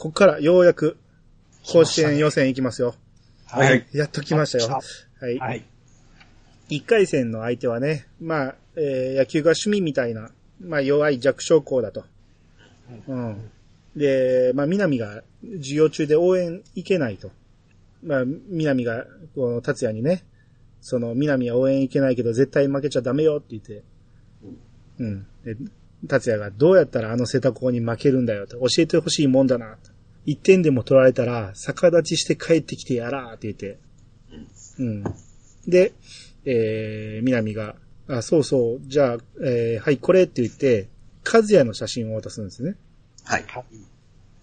こっからようやく、甲子園予選行きますよ。はい。やっと来ましたよ。来はい。はい。一回戦の相手はね、まあ、えー野球が趣味みたいな、まあ、弱い弱小校だと。うん。で、まあ、南が授業中で応援行けないと。まあ、南が、この達也にね、その、南は応援行けないけど絶対負けちゃダメよって言って、うん。で、達也がどうやったらあの瀬田校に負けるんだよと教えてほしいもんだなと。一点でも取られたら逆立ちして帰ってきてやらーって言って、うん。で、えー、南が、あ、そうそう、じゃあ、えー、はい、これって言って、和也の写真を渡すんですね。はい。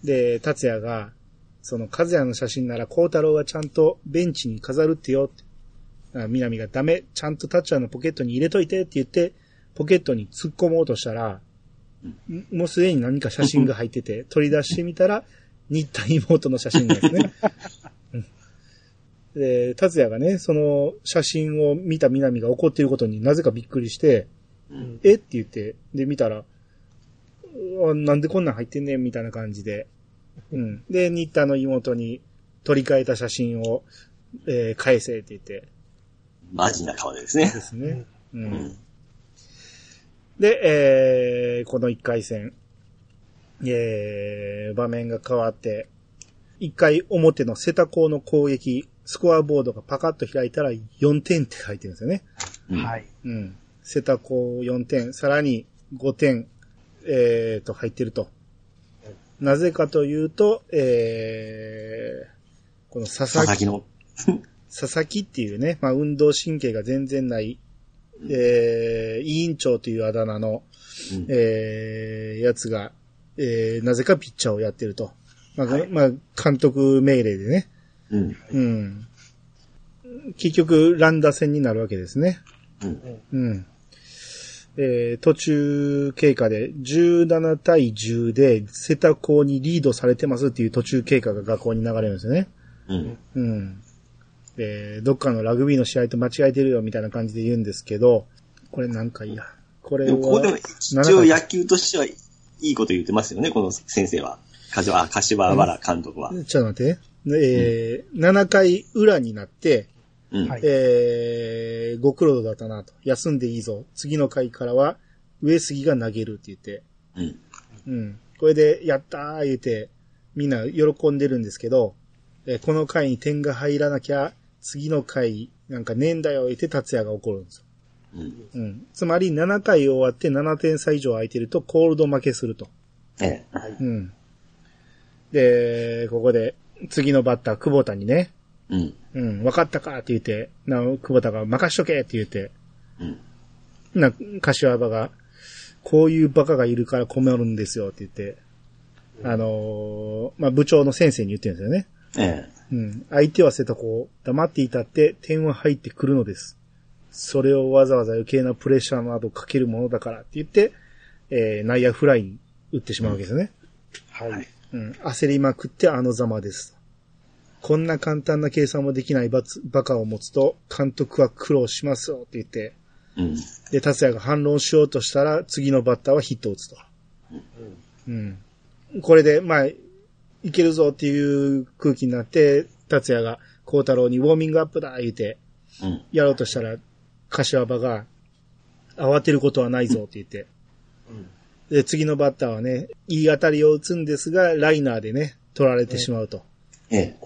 で、達也が、その和也の写真なら孝太郎がちゃんとベンチに飾るってよって。あ南がダメ、ちゃんと達也のポケットに入れといてって言って、ポケットに突っ込もうとしたら、んもうすでに何か写真が入ってて、取り出してみたら、新田妹の写真ですね。うんで、達也がね、その写真を見た南が怒っていることになぜかびっくりして、うんえ？って言って、で、見たら、なんでこんなん入ってんねんみたいな感じで。うん。で、新田の妹に取り替えた写真を、えー返せって言ってマジな顔でですねで。すね。う。うんん。で、えーこの1回戦、えー場面が変わって、1回表の瀬田校の攻撃、スコアボードがパカッと開いたら4点って書いてるんですよね。うんはい。うん。瀬田校4点、さらに5点、えー、と、入ってると。なぜかというと、えー、この佐々木、佐々木の。佐々木っていうね、まあ、運動神経が全然ない、えー、委員長というあだ名の、うんえー、やつが、えー、なぜかピッチャーをやってると。まあ、はいまあ、監督命令でね。うん。うん。結局、乱打戦になるわけですね。うん。うん。えー途中経過で17対10で瀬田校にリードされてますっていう途中経過が学校に流れるんですよね。うん。うん。で、どっかのラグビーの試合と間違えてるよみたいな感じで言うんですけど、これなんかいや。これでも、ここでもは、一応野球としてはいいこと言ってますよね、この先生は。柏、あ、柏原監督は。ちょっと待って。えー7回裏になって、うん。はいえー、ご苦労だったなと。休んでいいぞ。次の回からは、上杉が投げるって言って。うん。うん。これで、やったー言うて、みんな喜んでるんですけど、えーこの回に点が入らなきゃ、次の回、なんかねえんだよ言って達也が怒るんですよ。うん。うん。つまり、7回終わって7点差以上空いてると、コールド負けすると。ええ。うん。で、ここで、次のバッター、久保田にね、うん。うん、分かったかって言って、な、久保田が任しとけって言って、うん。な、柏場が、こういうバカがいるから困るんですよって言って、あのーまあ、部長の先生に言ってるんですよね。ええ。うん。相手は瀬戸子、黙っていたって点は入ってくるのです。それをわざわざ余計なプレッシャーなどかけるものだからって言って、えー、内野フライに打ってしまうわけですよね。はい。うん。焦りまくってあのざまです。こんな簡単な計算もできないバツバカを持つと、監督は苦労しますよって言って、うん。で、達也が反論しようとしたら、次のバッターはヒットを打つと。うん。これで、まあ、いけるぞっていう空気になって、達也が孝太郎にウォーミングアップだ言うて、うん。やろうとしたら、柏場が、慌てることはないぞって言って。で、次のバッターはね、いい当たりを打つんですが、ライナーでね、取られてしまうと。ええ。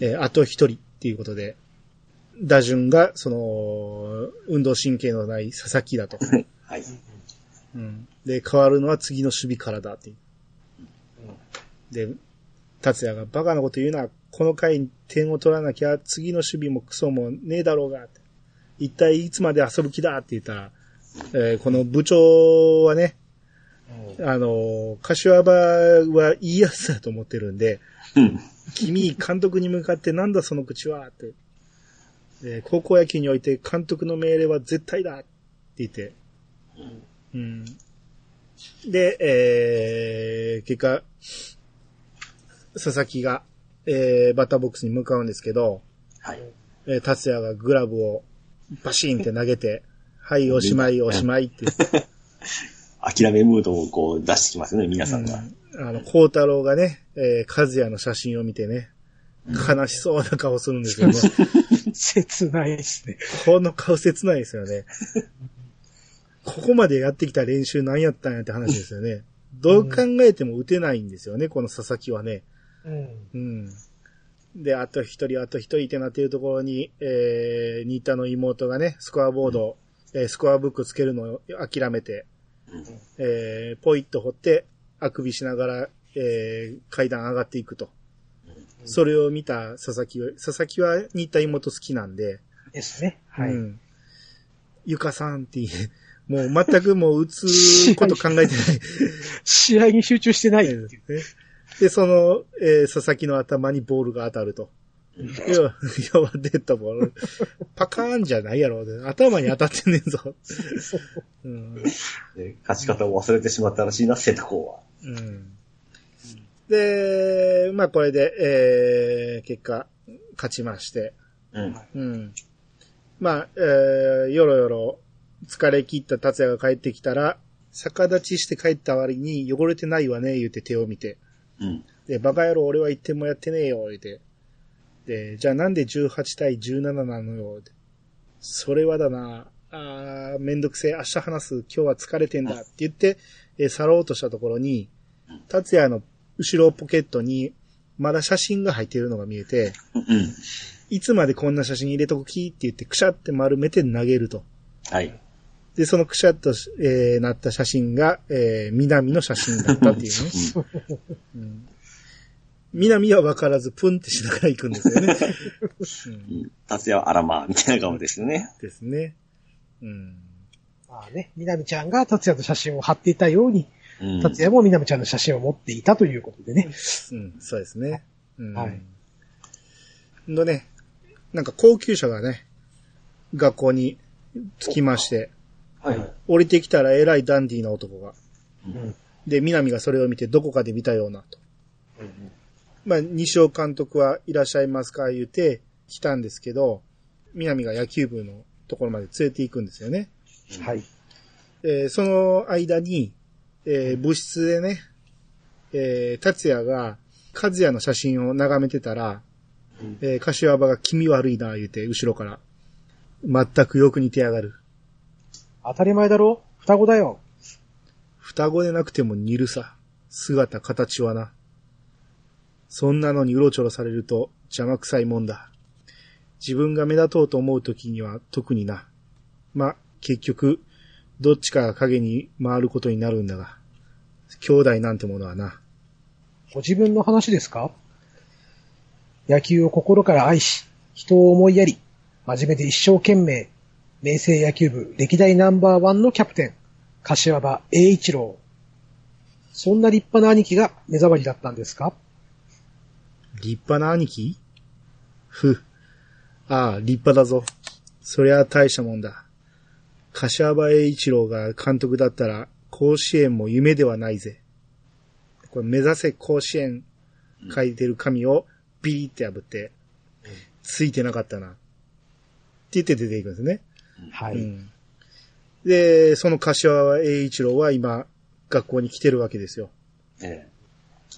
えーあと一人っていうことで、打順が、その、運動神経のない佐々木だと。はい。うん。で、変わるのは次の守備からだって。で、達也がバカなこと言うな、この回に点を取らなきゃ次の守備もクソもねえだろうがって、一体いつまで遊ぶ気だって言ったら、えーこの部長はね、あのー柏場はいいやつだと思ってるんで、うん。君、監督に向かってなんだその口はって。で高校野球において監督の命令は絶対だって言って。うん。で、えー、結果、佐々木が、えー、バッターボックスに向かうんですけど、はい。えー、達也がグラブをバシーンって投げて、はい、おしまい、おしまいって。諦めムードをこう出してきますね、皆さんが。うんあの、孝太郎がね、えー、和也の写真を見てね、悲しそうな顔するんですよね。切ないですね。この顔切ないですよね。ここまでやってきた練習何やったんやって話ですよね。どう考えても打てないんですよね、この佐々木はね。うん。うん。で、あと一人、あと一人ってなっているところに、えー、新田の妹がね、スコアボード、えースコアブックつけるのを諦めて、えー、ポイッと掘って、あくびしながら、えー、階段上がっていくと。それを見た佐々木は、佐々木は新田妹好きなんで、ですね。はい。うん。ゆかさんってもう全くもう打つこと考えてない。試合に集中してないっていう。ね で、その、えー佐々木の頭にボールが当たると。要は、要はデッドボール。パカーンじゃないやろ。頭に当たってんねんぞ。うん。で勝ち方を忘れてしまったらしいな、瀬戸康は。うん。で、まあこれで、えー、結果、勝ちまして。うん。うん。まあ、えー、よろよろ、疲れ切った達也が帰ってきたら、逆立ちして帰った割に汚れてないわね、言うて手を見て。うん。で、バカ野郎俺は一点もやってねえよ、言うて。で、じゃあなんで18対17なのよ、それはだな、あーめんどくせえ、明日話す、今日は疲れてんだ、って言って、えー去ろうとしたところに、達也の後ろポケットに、まだ写真が入っているのが見えて、うん。いつまでこんな写真入れとく気？って言って、くしゃって丸めて投げると。はい。で、そのくしゃっとし、えーなった写真が、えー南の写真だったっていうね。うん南は分からず、プンってしながら行くんですよね。うんうん。達也はあらまあ、みたいな顔ですよね。ですね。うん。まあね、みなみちゃんが達也の写真を貼っていたように、うん。達也もみなみちゃんの写真を持っていたということでね。うん、そうですね。うん。はいのね、なんか高級車がね、学校に着きまして、はい。降りてきたら偉いダンディーな男が。うん。で、南がそれを見てどこかで見たようなと。まあ、西尾監督はいらっしゃいますか言うて来たんですけど、南が野球部のところまで連れて行くんですよね。はい。えーその間に、えー部室でね、えー達也が和也の写真を眺めてたら、えー柏場が気味悪いな言うて、後ろから。全くよく似てやがる。当たり前だろ？双子だよ。双子でなくても似るさ。姿、形はな。そんなのにうろちょろされると邪魔くさいもんだ。自分が目立とうと思う時には特にな。ま、結局、どっちかが影に回ることになるんだが。兄弟なんてものはな。ご自分の話ですか？野球を心から愛し、人を思いやり、真面目で一生懸命、明星野球部歴代ナンバーワンのキャプテン、柏場栄一郎。そんな立派な兄貴が目障りだったんですか？立派な兄貴？ふ。ああ、立派だぞ。そりゃ大したもんだ。柏場栄一郎が監督だったら、甲子園も夢ではないぜ。これ目指せ甲子園書いてる紙をビーって破って、ついてなかったな。って言って出ていくんですね。はい。うん。で、その柏栄一郎は今、学校に来てるわけですよ。え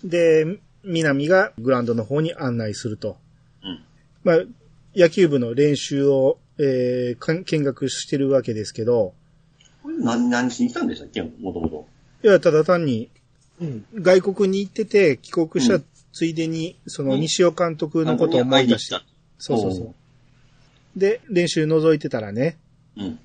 で、南がグラウンドの方に案内すると。え。うん。まあ、野球部の練習を、えーかん見学してるわけですけど、これ何、何しに来たんでしたっけ？もともと。いや、ただ単にうん。外国に行ってて帰国したうんついでに、そのうん西尾監督のことを思い出して、た。そうそうそう。で、練習覗いてたらね、うん。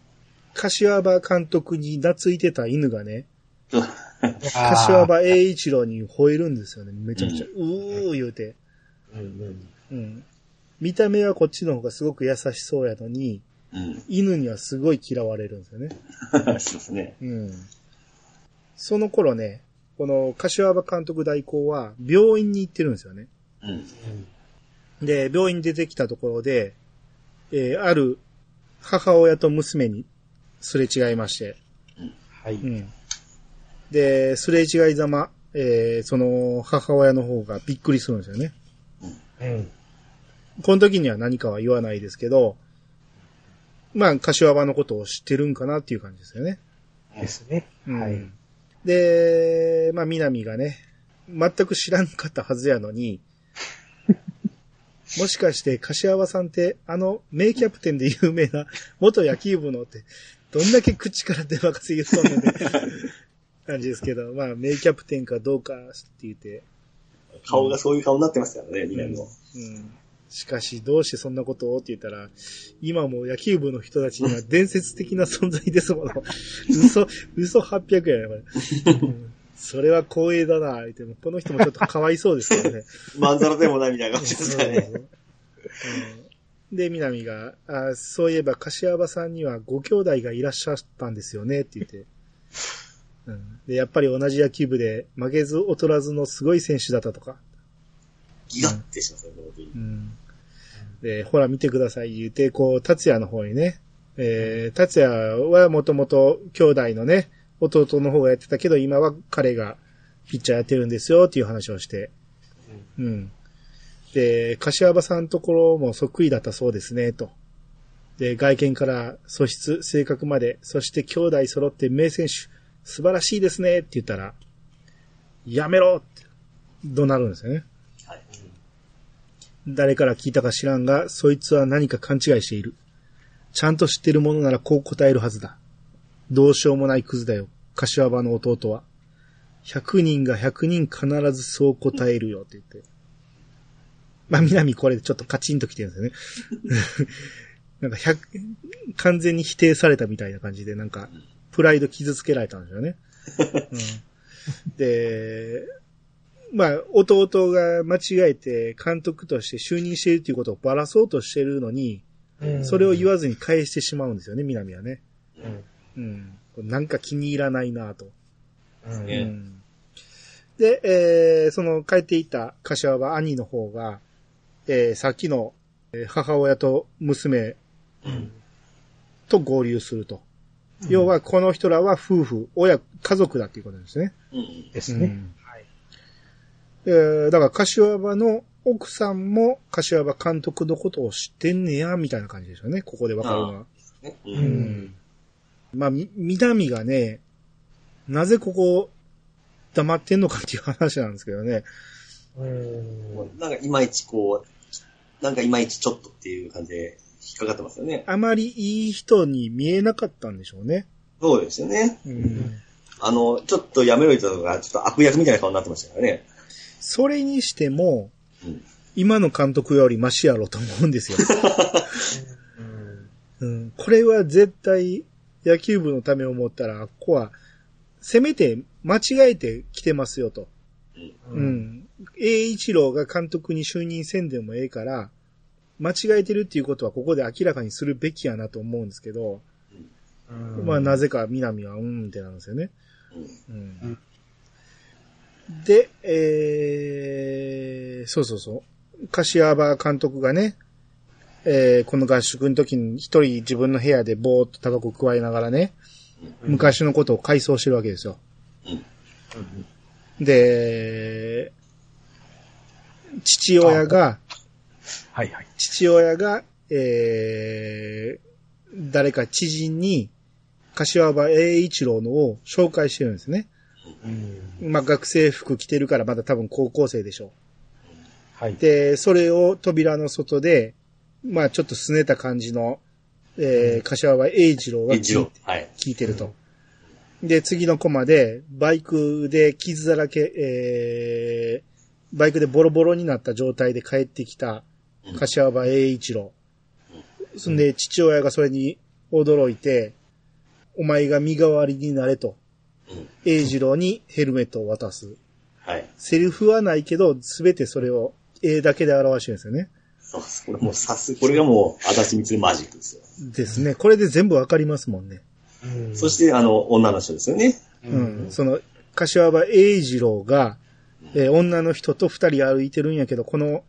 柏場監督に懐いてた犬がね。柏場栄一郎に吠えるんですよね。めちゃめちゃ、うー言うて。うんうんうん。見た目はこっちの方がすごく優しそうやのに、うん。犬にはすごい嫌われるんですよね。そうですね。うん。その頃ね、この柏場監督代行は病院に行ってるんですよね。うん。で、病院に出てきたところで、えーある母親と娘にすれ違いまして、はい。うん。で、すれ違いざま、えーその母親の方がびっくりするんですよね。うん。この時には何かは言わないですけど、まあ、柏場のことを知ってるんかなっていう感じですよね。ですね。うんはい。で、まあ、南がね、全く知らんかったはずやのに、もしかして、柏山さんって、あの、名キャプテンで有名な 元野球部のって、どんだけ口から出まかせ言うとんねんって感じですけど、まあ、名キャプテンかどうかって言って、顔がそういう顔になってますからね、南も。うん。しかし、どうしてそんなことをって言ったら、今も野球部の人たちには伝説的な存在ですもの。嘘、嘘800やね、これ。うんそれは光栄だな、言っても、この人もちょっとかわいそうですけどね。まんざらでもないみたいな感じですからね。うんで、南が、あそういえば、柏山さんにはご兄弟がいらっしゃったんですよね、って言って。うん、で、やっぱり同じ野球部で負けず劣らずのすごい選手だったとか。ギラってしますね、う。ん。で、ほら見てください言うて、こう、達也の方にね、えー、達也はもともと兄弟のね、弟の方がやってたけど、今は彼がピッチャーやってるんですよっていう話をして。うん。で、柏場さんのところもそっくりだったそうですね、と。で、外見から素質、性格まで、そして兄弟揃って名選手、素晴らしいですね、って言ったら、やめろって、怒鳴るんですよね。はい。誰から聞いたか知らんが、そいつは何か勘違いしている。ちゃんと知ってるものならこう答えるはずだ。どうしようもないクズだよ。柏場の弟は。100人が100人必ずそう答えるよって言って。まあ、南これでちょっとカチンときてるんですよね。なんか100、完全に否定されたみたいな感じで、なんか、プライド傷つけられたんですよね。うん、で、まあ、弟が間違えて監督として就任しているということをばらそうとしてるのに、それを言わずに返してしまうんですよね、南はね。うん。なんか気に入らないなと。うんねうんで、えーその帰っていった柏は兄の方が、えーさっきのえー母親と娘と合流すると。要は、この人らは夫婦、親、家族だっていうことですね。うん。ですね。うんえーだから、柏場の奥さんも、柏場監督のことを知ってんねや、みたいな感じですよね。ここでわかるのは。ねう。うんん。まあ、み、南がね、なぜここ、黙ってんのかっていう話なんですけどね。うんなんかいまいちこう、なんかいまいちちょっとっていう感じで引っかかってますよね。あまりいい人に見えなかったんでしょうね。そうですよね。うん。あの、ちょっとやめろよとか、ちょっと悪役みたいな顔になってましたからね。それにしても、うん。今の監督よりマシやろと思うんですよ。うん。これは絶対、野球部のためを思ったら、ここは、せめて間違えて来てますよと。うん。うん。栄一郎が監督に就任せんでもええから、間違えてるっていうことはここで明らかにするべきやなと思うんですけど、まあなぜか南はうんってなんですよね。うん。で、えー、そうそうそう。柏場監督がね、えー、この合宿の時に一人自分の部屋でぼーっとタバコ加えながらね、昔のことを回想してるわけですよ。で、父親が、はいはい。父親が、えー、誰か知人に、柏場栄一郎のを紹介してるんですね。うんまあ学生服着てるからまだ多分高校生でしょはい。う。で、それを扉の外で、まあちょっと拗ねた感じの、えー、柏場栄一郎が一応。はい。聞いてると。で、次のコマで、バイクで傷だらけ、えー、バイクでボロボロになった状態で帰ってきた、柏場栄一郎。そんで、父親がそれに驚いて、お前が身代わりになれと、うん。栄一郎にヘルメットを渡す。はい。セリフはないけど、すべてそれを絵だけで表してるんですよね。そうです。これもうさす、これがもう、足立みつるマジックですよ。ですね。これで全部わかりますもんね。うんそして、あの、女の人ですよね。うん。その、柏場栄二郎が、えー女の人と二人歩いてるんやけど、この、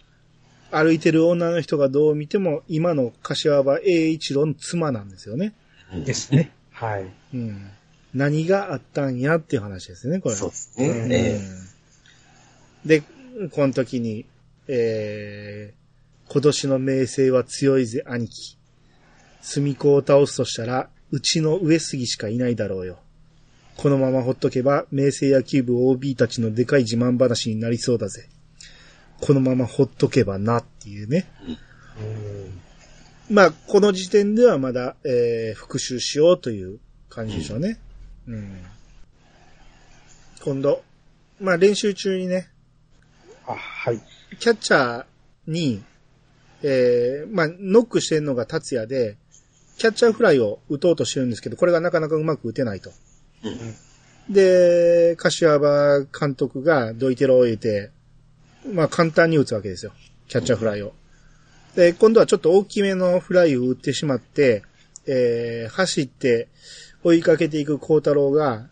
歩いてる女の人がどう見ても、今の柏場栄一郎の妻なんですよね。うんですね。はい。うん。何があったんやっていう話ですね、これ。そうですね。うんえうんで、この時に、えー、今年の名声は強いぜ、兄貴。隅子を倒すとしたら、うちの上杉しかいないだろうよ。このままほっとけば、明星野球部 OB たちのでかい自慢話になりそうだぜ。このままほっとけばなっていうね。まあ、この時点ではまだ、えー復習しようという感じでしょうね。うん。今度、まあ練習中にね、あ、はい。キャッチャーに、えー、まあ、ノックしてるのが達也で、キャッチャーフライを打とうとしてるんですけど、これがなかなかうまく打てないと。で、柏場監督がドイテロを入れて、まあ簡単に打つわけですよ。キャッチャーフライを。で、今度はちょっと大きめのフライを打ってしまって、えー、走って追いかけていく孝太郎が、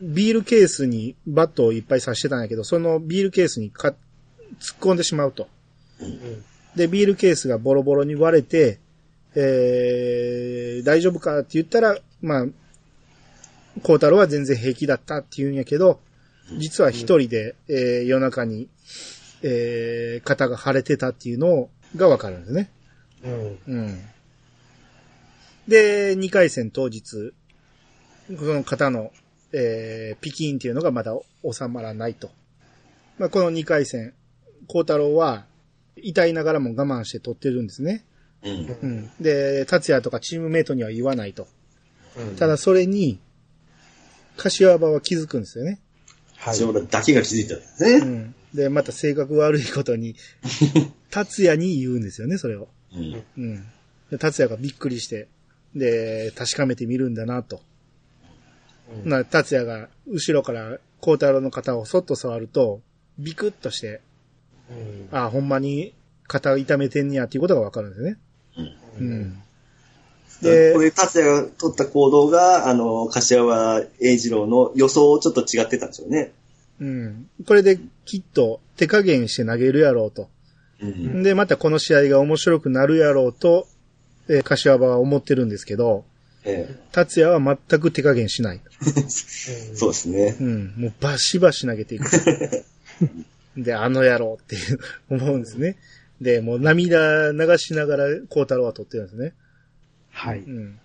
ビールケースにバットをいっぱい刺してたんやけど、そのビールケースにか突っ込んでしまうと。で、ビールケースがボロボロに割れて、えー、大丈夫かって言ったら、まあ、孝太郎は全然平気だったって言うんやけど、実は一人で、えー夜中に、えー肩が腫れてたっていうのがわかるんですね。うん。うん。で、2回戦当日、この肩の、えーピキンっていうのがまだ収まらないと。まあ、この2回戦、孝太郎は、痛いながらも我慢して取ってるんですね。うん。うん。で、達也とかチームメイトには言わないと。うんただそれに、柏場は気づくんですよね。はい。それだけが気づいたんですね。うん。で、また性格悪いことに、達也に言うんですよね、それを。うん。うん。で達也がびっくりして、で、確かめてみるんだなと。うんな、達也が後ろから孝太郎の肩をそっと触ると、ビクッとして、うんあほんまに肩痛めてんねやっていうことがわかるんですよね。うん。でこれ、達也が取った行動が、あの、柏原英二郎の予想をちょっと違ってたんですよね。うん。これできっと手加減して投げるやろうと。うん。で、またこの試合が面白くなるやろうと、えー柏場は思ってるんですけど、え達也は全く手加減しない。え そうですね。うん。もうバシバシ投げていく。で、あの野郎っていう 思うんですね。で、もう涙流しながら孝太郎は取ってるんですね。はい。うん。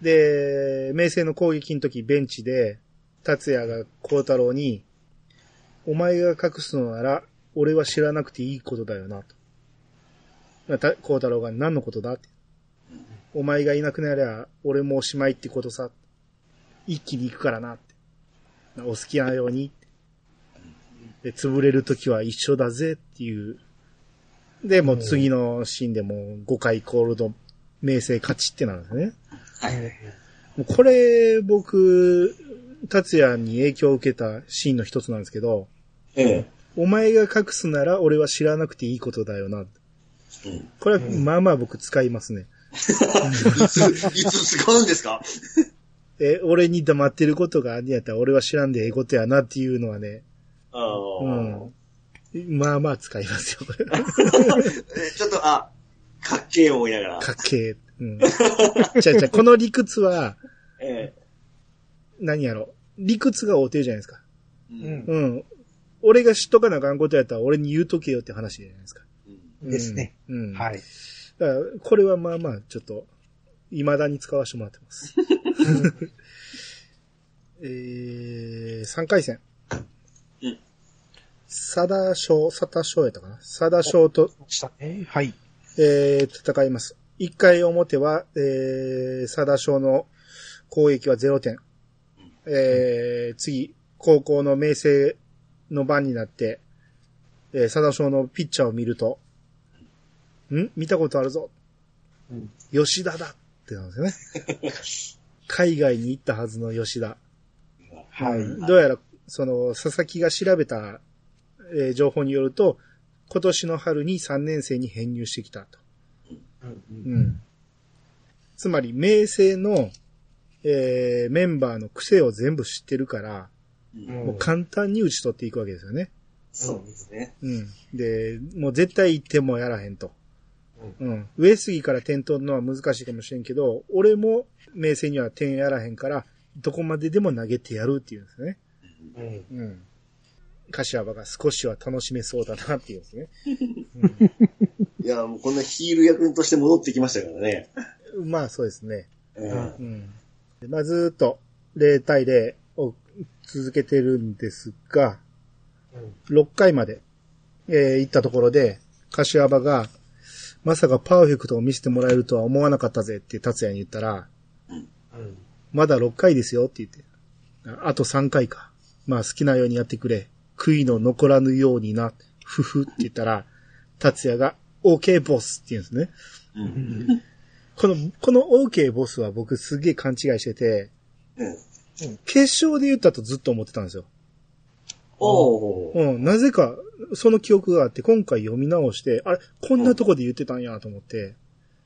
で、明星の攻撃の時ベンチで、達也が孝太郎に、お前が隠すのなら、俺は知らなくていいことだよな、と。た孝太郎が何のことだって。お前がいなくなりゃ、俺もおしまいってことさ。一気に行くからな、って。お好きなように。で、潰れる時は一緒だぜっていう。で、もう次のシーンでもう5回コールド、明星勝ちってなるんですね。もうこれ、僕、達也に影響を受けたシーンの一つなんですけど、ええ。お前が隠すなら俺は知らなくていいことだよな。うん。これは、まあまあ僕使いますね。いつ、いつ使うんですか？え、俺に黙ってることがあんねやったら俺は知らんでええことやなっていうのはね、うん。まあまあ使いますよ。えちょっと、あ、かっけえ思いながら。かっけえ。うん。じゃあじゃあこの理屈は、え何やろ。理屈が合うてるじゃないですか。え。うんうん。俺が知っとかなあかんことやったら俺に言うとけよって話じゃないですか。うんですね。うん。うん。はい。だから、これはまあまあ、ちょっと、未だに使わせてもらってます。えー、3回戦。うん。佐田賞、佐田賞やったかな？佐田賞と、したね。はい。えー、戦います。1回表は、えー、佐田賞の攻撃は0点。えー、次、高校の明星の番になって、えー、佐田賞のピッチャーを見ると、ん？見たことあるぞ。うん吉田だってなんですよね。海外に行ったはずの吉田。はい。うんどうやら、その、佐々木が調べた、えー情報によると、今年の春に3年生に編入してきたと。うんうん。つまり、明星の、えーメンバーの癖を全部知ってるから、うんうんもう簡単に打ち取っていくわけですよね。そうですね。うん。で、もう絶対1点もやらへんと。うん。上杉から点取るのは難しいかもしれんけど、俺も明星には点やらへんから、どこまででも投げてやるっていうんですね。うんうん。柏場が少しは楽しめそうだなっていうんですね。いや、もうこんなヒール役として戻ってきましたからね。まあそうですね。ええうん。でまあずーっと0対0を続けてるんですが、6回まで、えー行ったところで、柏場が、まさかパーフェクトを見せてもらえるとは思わなかったぜって達也に言ったら、うん。まだ6回ですよって言って。ああと3回か。まあ好きなようにやってくれ。悔いの残らぬようにな。ふふって言ったら、達也が、OK ボスって言うんですね。うん。この、この OK ボスは僕すげえ勘違いしてて、うん。決勝で言ったとずっと思ってたんですよ。おー。うん、なぜか、その記憶があって、今回読み直して、あれ、こんなとこで言ってたんやと思って、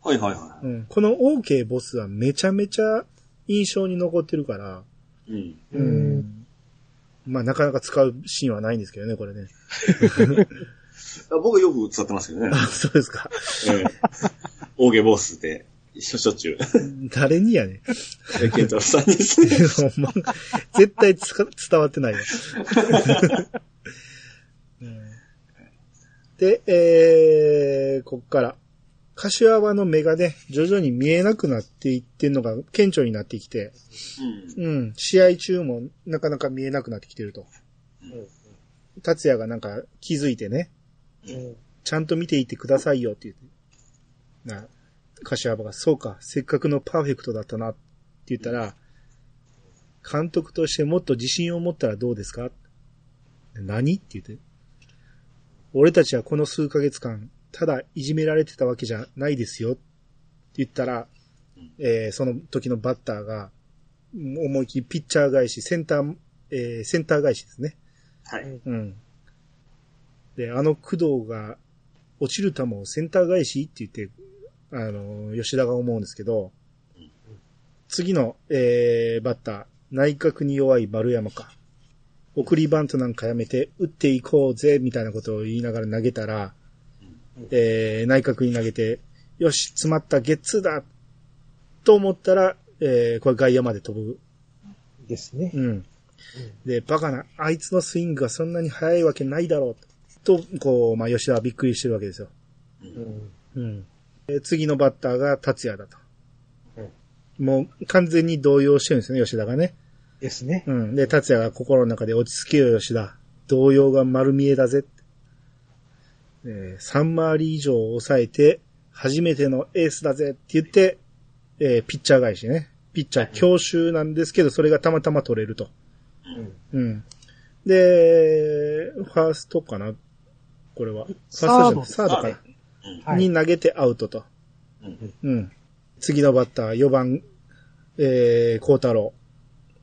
はいはいはうん、この OK ボスはめちゃめちゃ印象に残ってるから、い。うん。ううんん。まあ、なかなか使うシーンはないんですけどね、これね。あ 僕よく使ってますけどね。あ、そうですか。ええ。オーゲボスって、しょしょっちゅう。誰にやねん。えケンタロウさんにですね。ほんま、絶対つか伝わってないわ。うんで、えー、こっから、柏場の目がね、徐々に見えなくなっていってんのが顕著になってきて、うん。うん、試合中もなかなか見えなくなってきてると。達也がなんか気づいてね、うん。ちゃんと見ていてくださいよって言って。な、柏場が、そうか、せっかくのパーフェクトだったなって言ったら、監督としてもっと自信を持ったらどうですか？何？って言って。俺たちはこの数ヶ月間、ただいじめられてたわけじゃないですよって言ったら、えーその時のバッターが、思いっきりピッチャー返し、センター、えーセンター返しですね。はい。うん。で、あの工藤が落ちる球をセンター返しって言って、あの、吉田が思うんですけど、次の、えー、バッター、内角に弱い丸山か。送りバントなんかやめて、打っていこうぜ、みたいなことを言いながら投げたら、えー、内角に投げて、よし、詰まった、ゲッツーだと思ったら、えー、これ外野まで飛ぶ。ですね。うん。で、バカな、あいつのスイングがそんなに速いわけないだろう。と、こう、まあ、吉田はびっくりしてるわけですよ。うん。うん。で次のバッターが達也だと。もう完全に動揺してるんですね、吉田がね。ですね。うん。で、達也が心の中で落ち着けよ、吉田。動揺が丸見えだぜ。えー、3回り以上抑えて、初めてのエースだぜって言って、えーピッチャー返しね。ピッチャー強襲なんですけど、それがたまたま取れると。うん。で、ファーストかな？これは。ファーストじゃないサードかな、はい。に投げてアウトと。うん。うん。次のバッター、4番、えー、孝太郎。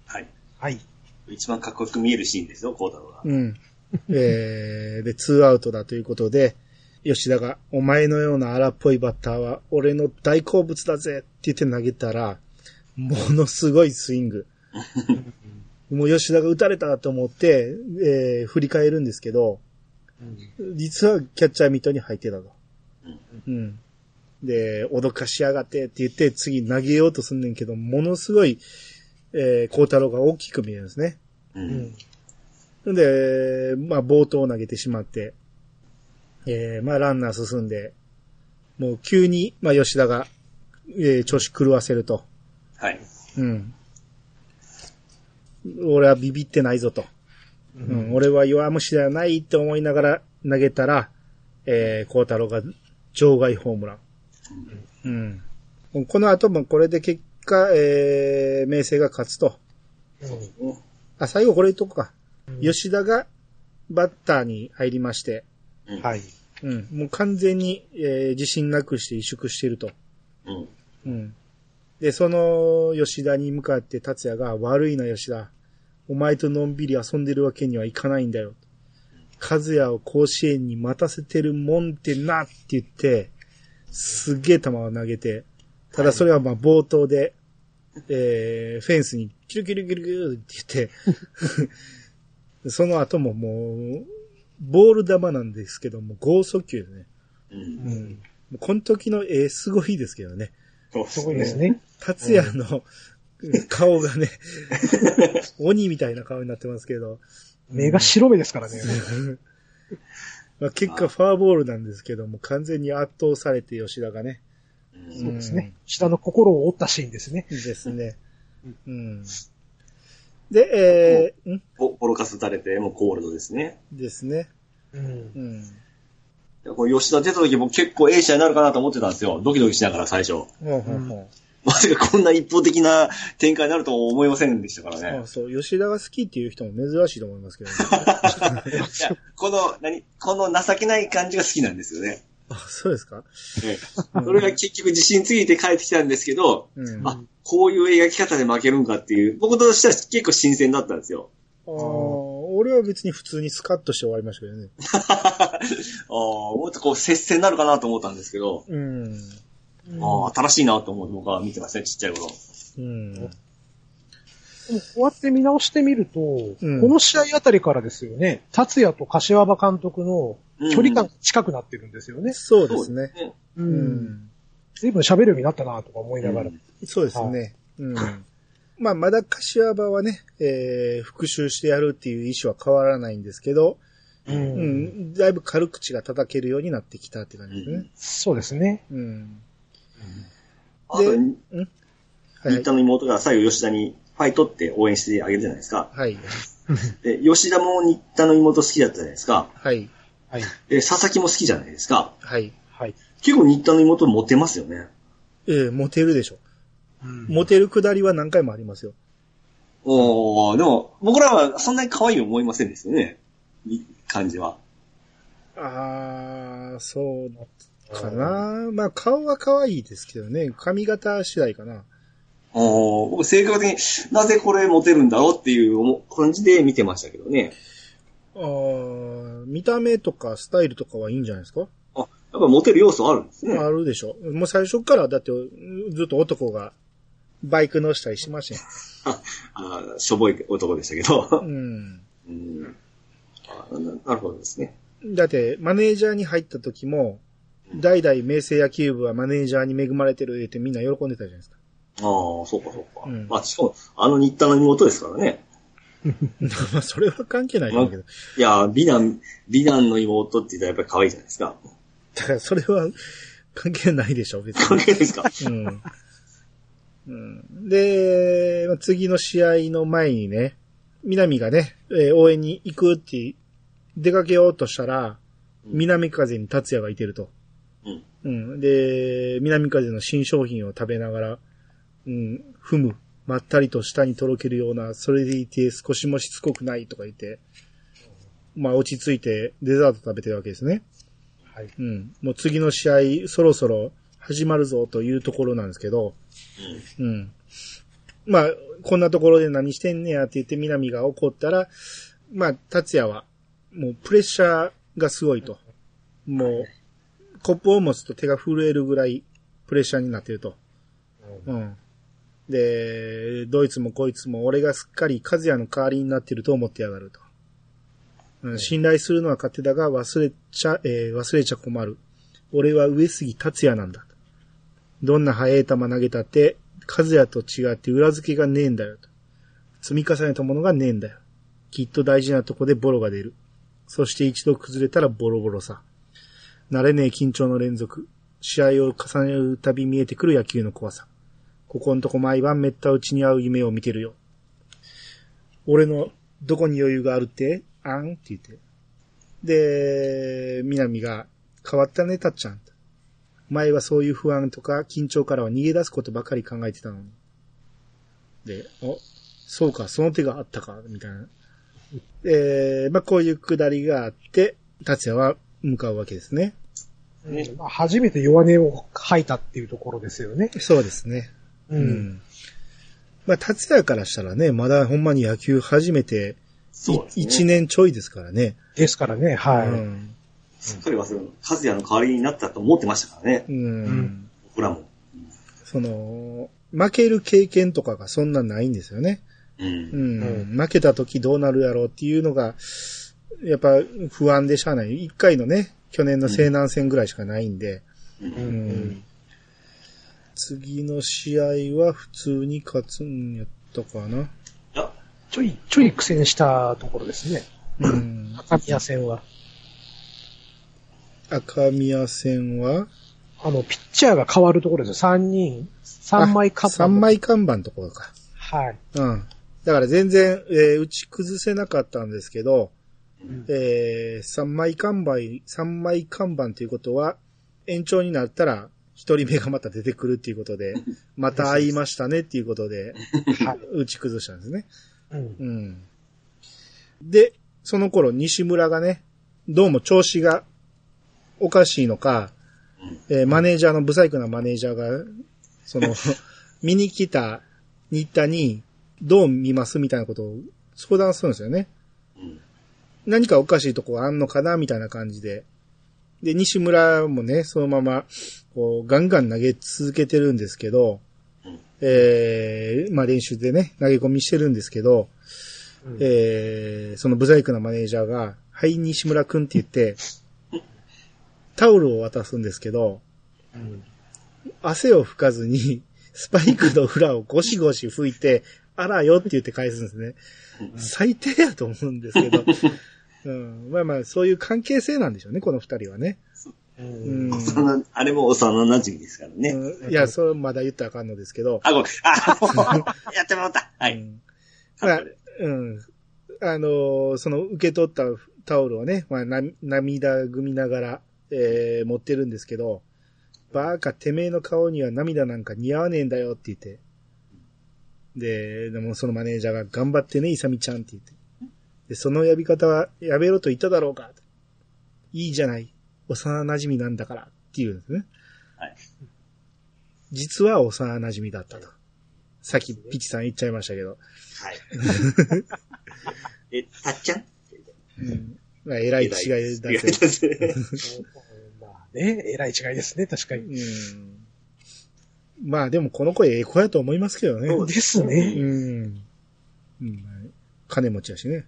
はい。はい。一番かっこよく見えるシーンですよ、コータロが。うん。えー、で、ツーアウトだということで、吉田が、お前のような荒っぽいバッターは、俺の大好物だぜって言って投げたら、ものすごいスイング。もう吉田が打たれたと思って、えー、振り返るんですけど、実はキャッチャーミットに入ってたと。うん。で、脅かしやがってって言って次投げようとすんねんけど、ものすごい、えー、孝太郎が大きく見えるんですね。う。うんん。で、まあ、冒頭投げてしまって、えー、まあ、ランナー進んで、もう急に、まあ、吉田が、えー、調子狂わせると。はい。うん。俺はビビってないぞと。うん、俺は弱虫ではないって思いながら投げたら、えー、孝太郎が場外ホームラン。うん。この後もこれで結果、えー、明生が勝つと。あ、最後これ言っとくか。吉田がバッターに入りまして、うん。はい。うん。もう完全に、えー自信なくして萎縮していると。うん。うん。で、その吉田に向かって達也が悪いな吉田。お前とのんびり遊んでるわけにはいかないんだよ。和也を甲子園に待たせてるもんってなって言って、すっげえ球を投げて、ただそれはまあ冒頭で、えー、フェンスにキュルキュルキュルキュルって言って、その後ももう、ボール球なんですけども、剛速球でね。うん。うん。もうこの時の絵すごいですけどね。そうすごいです。ね。達也の顔がね、鬼みたいな顔になってますけど、目が白目ですからね。まあ、結果ファーボールなんですけども、完全に圧倒されて吉田がね、うんそうですね。下の心を折ったシーンですね。ですね。うん。で、えー、んボボロカス打たれて、もうコールドですね。ですね。うんうん。でこれ吉田出た時も結構ええ試合になるかなと思ってたんですよ。ドキドキしながら最初。ほうほうほまさかこんな一方的な展開になるとは思いませんでしたからう。ねあ。そう、吉田が好きっていう人も珍しいと思いますけどね。いやこの、何この情けない感じが好きなんですよね。あ、そうですか？ええそれが結局自信ついて帰ってきたんですけど、うん。あ、こういう描き方で負けるんかっていう、僕としては結構新鮮だったんですよ。あー俺は別に普通にスカッとして終わりましたけどね。ああ、もっとこう接戦になるかなと思ったんですけど、うん。ああ、新しいなと思って僕は見てましたね、ちっちゃい頃。うん。でもこうやって見直してみると、うんこの試合あたりからですよね、達也と柏場監督の距離感が近くなってるんですよね。そうですね。う。うんん。随分喋るようになったなとか思いながら。うんそうですね。うん。まあ、まだ柏場はね、えー、復習してやるっていう意思は変わらないんですけど、う。うんん。だいぶ軽口が叩けるようになってきたって感じですね。そうですね。うん。で新はい。田の妹が最後吉田にファイトって応援してあげるじゃないですか。はい。で、吉田も新田の妹好きだったじゃないですか。はい。はい。で、佐々木も好きじゃないですか。はい。はい。結構新田の妹モテますよね。ええモテるでしょ。うんモテるくだりは何回もありますよ。おー、でも、僕らはそんなに可愛い思いませんでしたよね。い感じは。あー、そうかな。まあ、顔は可愛いですけどね。髪型次第かな。おー僕性格的になぜこれモテるんだろうっていう思感じで見てましたけどね。あー見た目とかスタイルとかはいいんじゃないですか？あ、やっぱモテる要素あるんですね。あるでしょ。もう最初からだってずっと男がバイク乗したりしましたよ。あーしょぼい男でしたけど。うん。うんあななるほどですね。だって、マネージャーに入った時も、代々明星野球部はマネージャーに恵まれてるってみんな喜んでたじゃないですか。ああ、そうかそうか。うんまあ、しかも、あの新田の妹ですからね。まあ、それは関係ないんだけど。いや、美男、美男の妹って言ったらやっぱり可愛いじゃないですか。だから、それは関係ないでしょ、別関に。係ないですか？うん。うん、で、まあ次の試合の前にね、南がね、えー応援に行くって出かけようとしたら、南風に達也がいてると。うん。うん。で、南風の新商品を食べながら、うん、踏む。まったりと舌にとろけるような、それでいて少しもしつこくないとか言って、まあ落ち着いてデザート食べてるわけですね。はい。うん。もう次の試合、そろそろ始まるぞというところなんですけど、うん。まあ、こんなところで何してんねやって言って南が怒ったら、まあ、達也は、もうプレッシャーがすごいと。もう、コップを持つと手が震えるぐらいプレッシャーになってると。うん。で、どいつもこいつも俺がすっかり和也の代わりになってると思ってやがると。信頼するのは勝手だが忘れちゃ、えー忘れちゃ困る。俺は上杉達也なんだ。どんな速い球投げたって、和也と違って裏付けがねえんだよ。積み重ねたものがねえんだよ。きっと大事なとこでボロが出る。そして一度崩れたらボロボロさ。慣れねえ緊張の連続。試合を重ねるたび見えてくる野球の怖さ。ここんとこ毎晩めった打ちに合う夢を見てるよ。俺のどこに余裕があるって？あん？って言って。で、南が変わったね、たっちゃん。前はそういう不安とか緊張からは逃げ出すことばかり考えてたのに。で、お、そうか、その手があったか、みたいな。えー、まあ、こういうくだりがあって、達也は向かうわけですね。ねまあ初めて弱音を吐いたっていうところですよね。そうですね。う。うんまあ、達也からしたらね、まだほんまに野球始めて、そうですね。一年ちょいですからね。ですからね、はい。うん。すっかり忘れる。和也の代わりになったと思ってましたからね。うん。ん僕らも。その、負ける経験とかがそんなないんですよね。うん。うん。負けた時どうなるやろうっていうのが、やっぱ不安でしゃあない。一回のね、去年の西南戦ぐらいしかないんで、うんううんん。次の試合は普通に勝つんやったかな。ちょい、ちょい苦戦したところですね。うん。赤宮戦は。赤宮戦は？あの、ピッチャーが変わるところですよ。3人、3枚カップ。三枚看板のところか。はい。うん。だから全然、えー打ち崩せなかったんですけど、うんえー、3枚看板、三枚看板ということは、延長になったら、一人目がまた出てくるっていうことで、また会いましたねっていうことで、はい。打ち崩したんですね。うん。うん。で、その頃西村がね、どうも調子がおかしいのか、えーマネージャーの、ブサイクなマネージャーが、その、見に来た新田に、どう見ますみたいなことを相談するんですよね。うん。何かおかしいとこあんのかなみたいな感じで。で、西村もね、そのまま、こう、ガンガン投げ続けてるんですけど、うんえー、まあ練習でね、投げ込みしてるんですけど、うんえー、そのブザイクなマネージャーが、はい、西村くんって言って、タオルを渡すんですけど、うん汗を拭かずに、スパイクの裏をゴシゴシ拭いて、あらよって言って返すんですね。最低やと思うんですけど。うん、まあまあ、そういう関係性なんでしょうね、この二人はね。ううんあれも幼馴染ですからね。うんいや、それまだ言ったらあかんのですけど。あ、ごめん。あ、やってもらった。はい。うんまあ、うん。あのーその受け取ったタオルをね、まあ、な涙ぐみながら、えー持ってるんですけど、バーカ、てめえの顔には涙なんか似合わねえんだよって言って。で、でもそのマネージャーが頑張ってね、イサミちゃんって言って。で、その呼び方はやめろと言っただろうか。いいじゃない。幼馴染なんだからって言うんですね。はい。実は幼馴染だったと。さっきピチさん言っちゃいましたけど。はい。え、たっちゃん？うん。まあ、偉い違いだ違いぜ。ですね。ま あね、えらい違いですね、確かに。うん。まあでもこの声ええ子やと思いますけどね。そうですね。うん。うん。金持ちやしね。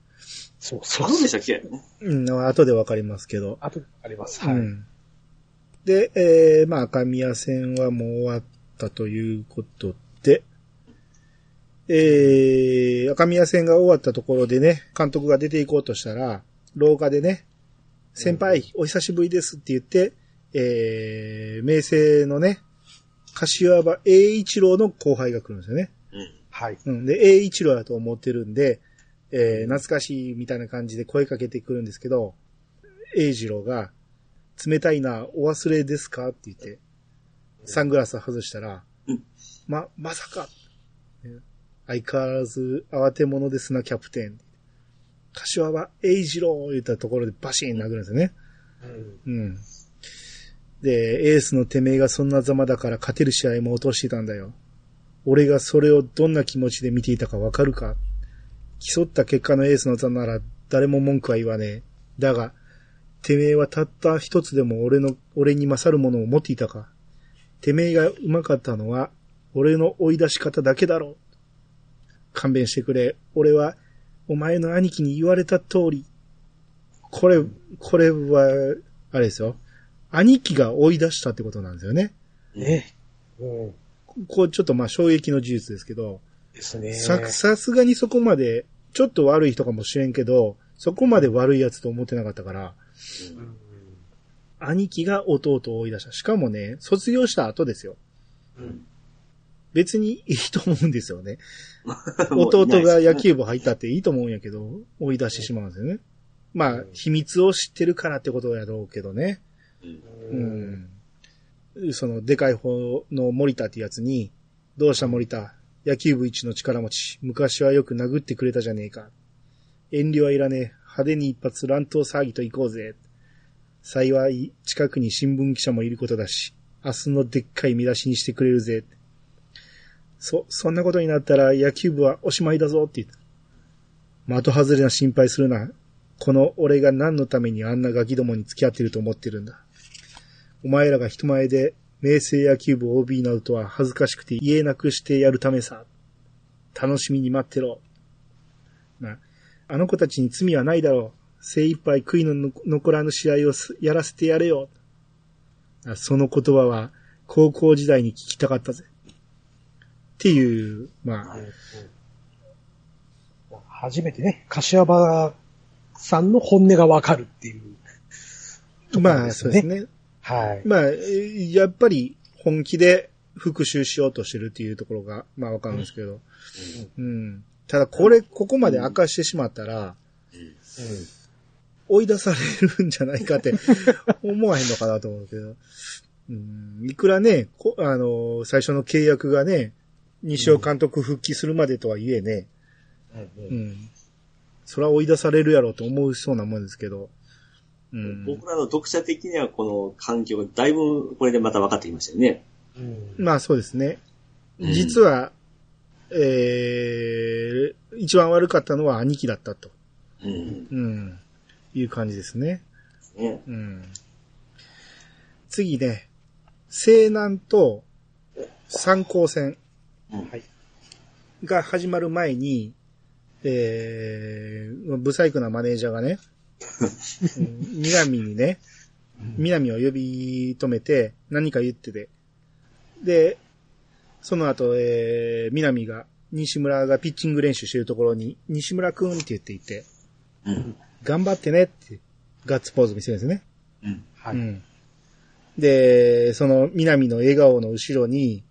そうそうでしたっけうん。後でわかりますけど。あと、あります。はい。うん。で、えー、まあ赤宮戦はもう終わったということで、えー、赤宮戦が終わったところでね、監督が出て行こうとしたら、廊下でね、先輩、お久しぶりですって言って、えー、明星のね、柏場栄一郎の後輩が来るんですよね。うん。はい。うん。で、栄一郎だと思ってるんで、えー、懐かしいみたいな感じで声かけてくるんですけど、栄一郎が、冷たいな、お忘れですか？って言って、サングラス外したら、うんま、まさか、ね相変わらず慌て者ですな、キャプテン。柏は栄一郎言ったところでバシーン殴るんですよね。うんうん。で、エースのてめえがそんなざまだから勝てる試合も落としてたんだよ。俺がそれをどんな気持ちで見ていたかわかるか？競った結果のエースの座なら誰も文句は言わねえ。だが、てめえはたった一つでも俺の、俺に勝るものを持っていたかてめえが上手かったのは、俺の追い出し方だけだろう。勘弁してくれ。俺は、お前の兄貴に言われた通り。これ、これは、あれですよ。兄貴が追い出したってことなんですよね。ね。うん。こう、ちょっとまあ衝撃の事実ですけど、ですね。さ、さすがにそこまで、ちょっと悪い人かもしれんけど、そこまで悪いやつと思ってなかったから、うん兄貴が弟を追い出した。しかもね、卒業した後ですよ。うん別にいいと思うんですよね。弟が野球部入ったっていいと思うんやけど、追い出してしまうんですよね。まあ、秘密を知ってるからってことやろうけどね。うんうん。その、でかい方の森田ってやつに、どうした森田？野球部一の力持ち。昔はよく殴ってくれたじゃねえか。遠慮はいらねえ。派手に一発乱闘騒ぎと行こうぜ。幸い、近くに新聞記者もいることだし、明日のでっかい見出しにしてくれるぜ。そ、そんなことになったら野球部はおしまいだぞって言った。的外れな心配するな。この俺が何のためにあんなガキどもに付き合ってると思ってるんだ。お前らが人前で明星野球部 OB になるとは恥ずかしくて言えなくしてやるためさ。楽しみに待ってろ。な、あの子たちに罪はないだろう。精一杯悔いのの残らぬ試合をすやらせてやれよ。あその言葉は高校時代に聞きたかったぜ。っていう、まあ、初めてね、柏場さんの本音がわかるっていう。まあ、そうですね。はい。まあ、えーやっぱり本気で復讐しようとしてるっていうところが、まあわかるんですけど。うん。ただこれ、ここまで明かしてしまったら、追い出されるんじゃないかって 思わへんのかなと思うけど。うん、いくらね、こあの、最初の契約がね、西尾監督復帰するまでとはいえね、うん。それは追い出されるやろうと思うそうなもんですけど。うん。僕らの読者的にはこの環境がだいぶこれでまた分かってきましたよね。まあそうですね。うん実は、えー、一番悪かったのは兄貴だったと。うん。うん。いう感じですね。ね。うん。次ね、西南と三高戦うんはいが始まる前に、えー、ブサイクなマネージャーがね、うん南にね、南を呼び止めて何か言ってて、で、その後、えー、南が、西村がピッチング練習してるところに、西村くんって言っていて、うん。頑張ってねって、ガッツポーズ見せるんですね。うん。はい。うん。で、その南の笑顔の後ろに、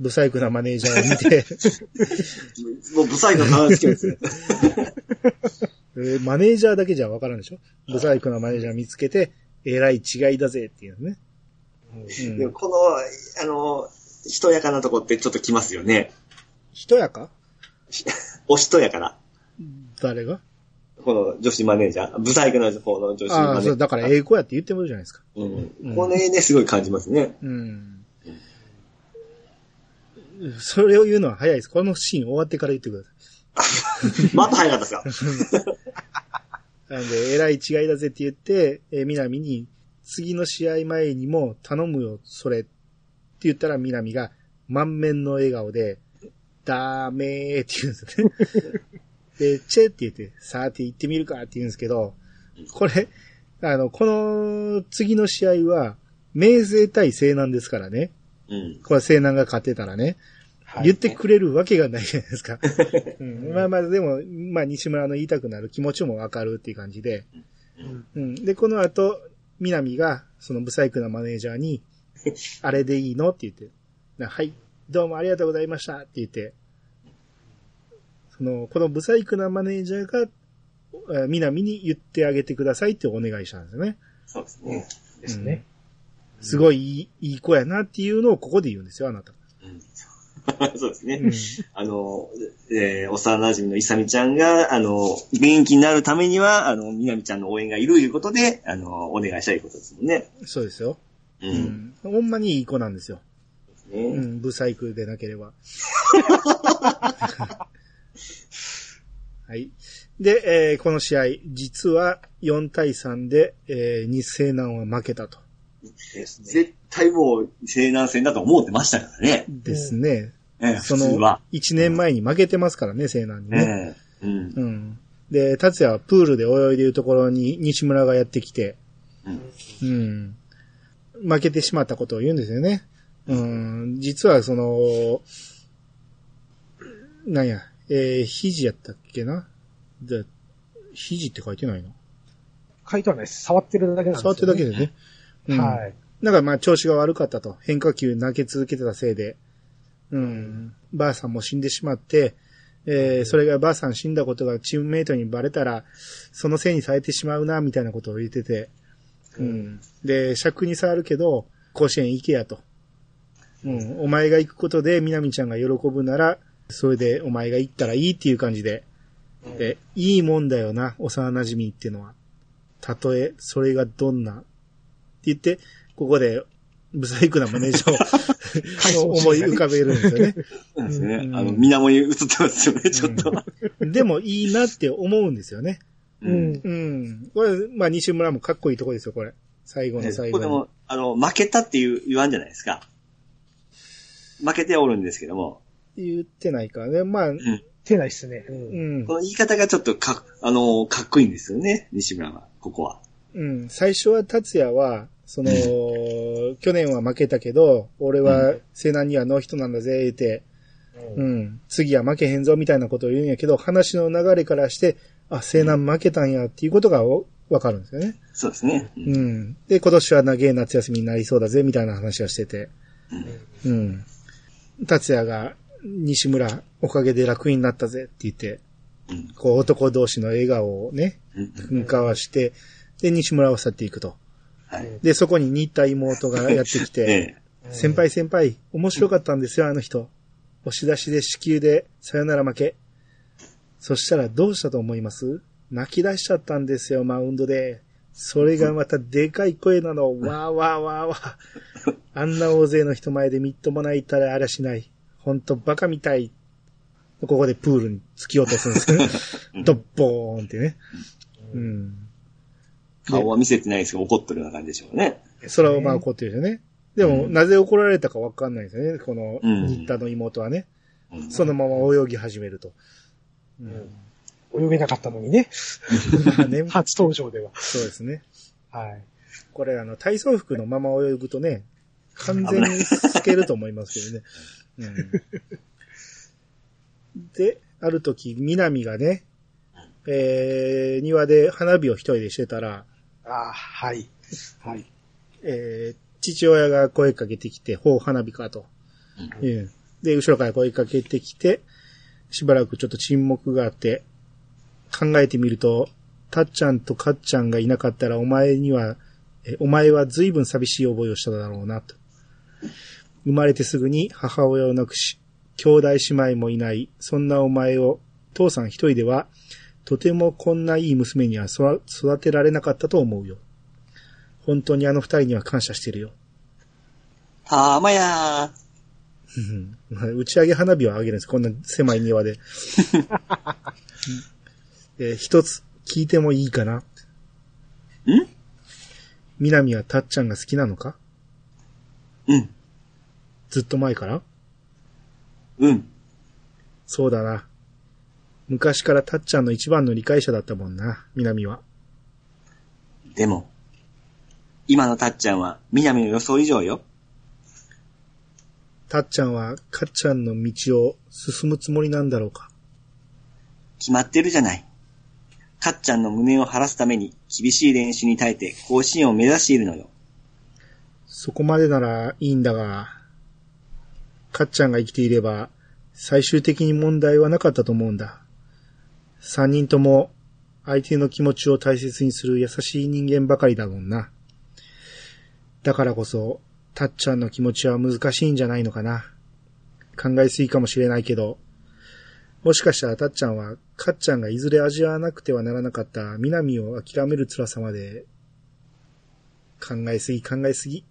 ブサイクなマネージャーを見て、もう、ブサイクな話聞ですね。えーマネージャーだけじゃわからんでしょ？ブサイクなマネージャー見つけて、えらい違いだぜっていうのね。うんこの、あの、しとやかなとこってちょっときますよね。人やか？おしとやかな。誰が？この女子マネージャー。ブサイクな方の女子マああ、ネージャー。そう、だから英語やって言ってもるじゃないですか。うんうん。これね、すごい感じますね。うん。それを言うのは早いです。このシーン終わってから言ってください。また早かったですか？なんで、えらい違いだぜって言って、えー南に、次の試合前にも頼むよ、それ。って言ったら南が満面の笑顔で、ダメーって言うんですよね。で、チェって言って、さーて行ってみるかって言うんですけど、これ、あの、この次の試合は、明星対西南ですからね。うん。これ西南が勝ってたらね。はい言ってくれるわけがないじゃないですか。うん、まあまあ、でも、まあ、西村の言いたくなる気持ちもわかるっていう感じで。うん、で、この後、南が、そのブサイクなマネージャーに、あれでいいのって言って、なはい、どうもありがとうございましたって言って、その、このブサイクなマネージャーが、えー南に言ってあげてくださいってお願いしたんですよね。そうですね。ですね。すごいいいいい子やなっていうのをここで言うんですよ、あなた。うんそ うですね。うんあの、えー、幼馴染のいさみちゃんが、あの、元気になるためには、あの、みなみちゃんの応援がいるいうことで、あの、お願いしたいことですもんね。そうですよ。う。うんん。ほんまにいい子なんですよ。うねん、ブサイクでなければ。はい。で、えーこの試合、実は4対3で、えー日西南は負けたと。絶対もう、西南戦だと思ってましたからね。ですね。ええその普通は。、1年前に負けてますからね、西南にね。ええうん。うん。で、達也はプールで泳いでいるところに西村がやってきて、うんうん。負けてしまったことを言うんですよね。うん。実はその、なんや、えー、肘やったっけな？で、肘って書いてないの？書いてはないです。触ってるだけなんですよ、触ってるだけでね。うん。はい。だからまあ調子が悪かったと。変化球投げ続けてたせいで。うん。ばあさんも死んでしまって、えー、それがばあさん死んだことがチームメイトにバレたら、そのせいにされてしまうな、みたいなことを言ってて。うん。で、尺に触るけど、甲子園行けやと。うん。お前が行くことで、みなみちゃんが喜ぶなら、それでお前が行ったらいいっていう感じで。で、いいもんだよな、幼馴染っていうのは。たとえ、それがどんな、言って、ここで、ブサイクなマネージャーを 思い浮かべるんですよね。そうですね。うんあの、水面に映ってますよね、ちょっと。でもいいなって思うんですよね。ううんん。うん。これ、まあ、西村もかっこいいとこですよ、これ。最後のこ最後に。こでも、あの、負けたっていう言わんじゃないですか。負けておるんですけども、言ってないからね。まあ、うん。手ないっすね。う。うんんこ。の言い方がちょっとか、あの、かっこいいんですよね、西村は、ここは。うん。最初は達也は、その、去年は負けたけど、俺は西南にはノーヒットなんだぜ、言って、うん。次は負けへんぞ、みたいなことを言うんやけど、話の流れからして、あ、西南負けたんや、っていうことがおわかるんですよね。そうですね。ううんん。で、今年は長い夏休みになりそうだぜ、みたいな話をしてて。うん。達也が、西村、おかげで楽になったぜって言って、うん。こう男同士の笑顔をね、うん。交わして、で、西村を去っていくと。はい。で、そこに似た妹がやってきて、え先輩先輩、面白かったんですよ、あの人。押し出しで死球で、さよなら負け。そしたらどうしたと思います？泣き出しちゃったんですよ、マウンドで。それがまたでかい声なの。わーわーわーわー。あんな大勢の人前でみっともないったらありゃしない。ほんとバカみたい。ここでプールに突き落とすんですね。ドッボーンってね。うん。顔は見せてないですけど、怒ってるような感じでしょうね。それはまあ怒ってるよね。でも、うんなぜ怒られたかわかんないですよね。この、うん新田の妹はね。うんそのまま泳ぎ始めると。うん。泳げなかったのに ね、初登場では。そうですね。はい。これ、あの、体操服のまま泳ぐとね、完全に透けると思いますけどね。うん、で、ある時、南がね、えー、庭で花火を一人でしてたら、ああ、はい。はい。えー、父親が声かけてきて、ほう花火かと。うん。で、後ろから声かけてきて、しばらくちょっと沈黙があって、考えてみると、たっちゃんとかっちゃんがいなかったらお前には、えお前は随分寂しい覚えをしただろうな、と。生まれてすぐに母親を亡くし、兄弟姉妹もいない、そんなお前を父さん一人では、とてもこんないい娘には育育てられなかったと思うよ。本当にあの二人には感謝してるよ。たまやうん打ち上げ花火をあげるんです。こんな狭い庭で。えー一つ聞いてもいいかな？ー。ん？南はたっちゃんが好きなのか？うん。ずっと前から？うん。そうだな。昔からたっちゃんの一番の理解者だったもんな、南は。でも、今のたっちゃんは、南の予想以上よ。たっちゃんはかっちゃんの道を進むつもりなんだろうか。決まってるじゃない。かっちゃんの胸を晴らすために、厳しい練習に耐えて、甲子園を目指しているのよ。そこまでならいいんだが、かっちゃんが生きていれば、最終的に問題はなかったと思うんだ。三人とも、相手の気持ちを大切にする優しい人間ばかりだもんな。だからこそ、たっちゃんの気持ちは難しいんじゃないのかな。考えすぎかもしれないけど、もしかしたらたっちゃんは、かっちゃんがいずれ味わわなくてはならなかった南を諦める辛さまで、考えすぎ考えすぎ。っ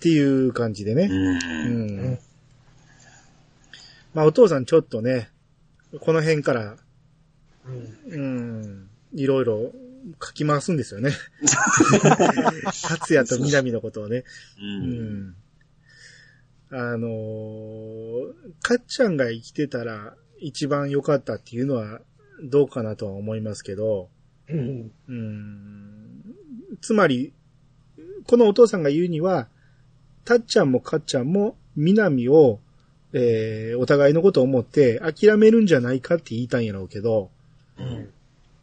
ていう感じでね。う。うんん。まあお父さんちょっとね、この辺から、うん。うん、いろいろ書き回すんですよね。達也と南のことをね。う。うんん。あのーかっちゃんが生きてたら一番良かったっていうのはどうかなとは思いますけど、うん。うん。つまり、このお父さんが言うには、たっちゃんもかっちゃんも南を、えー、お互いのことを思って諦めるんじゃないかって言いたいんやろうけど、うん。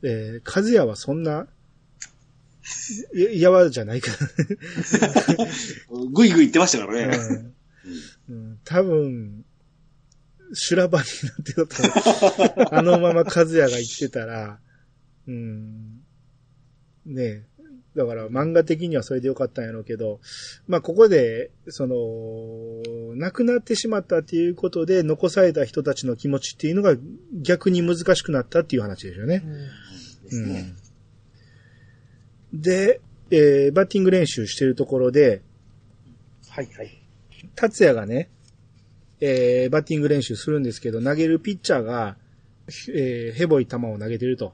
えー、和也はそんな、いやわじゃないかぐいぐい言ってましたからら、ね。うんうん、多分、修羅場になってたと あのまま和也が生きてたら、うん、ねえ。だから漫画的にはそれでよかったんやろうけど、まあここで、その、亡くなってしまったっていうことで残された人たちの気持ちっていうのが逆に難しくなったっていう話ですよね。うん、で、えーバッティング練習してるところで、はいはい。達也がね、えーバッティング練習するんですけど、投げるピッチャーが、えーヘボい球を投げてると。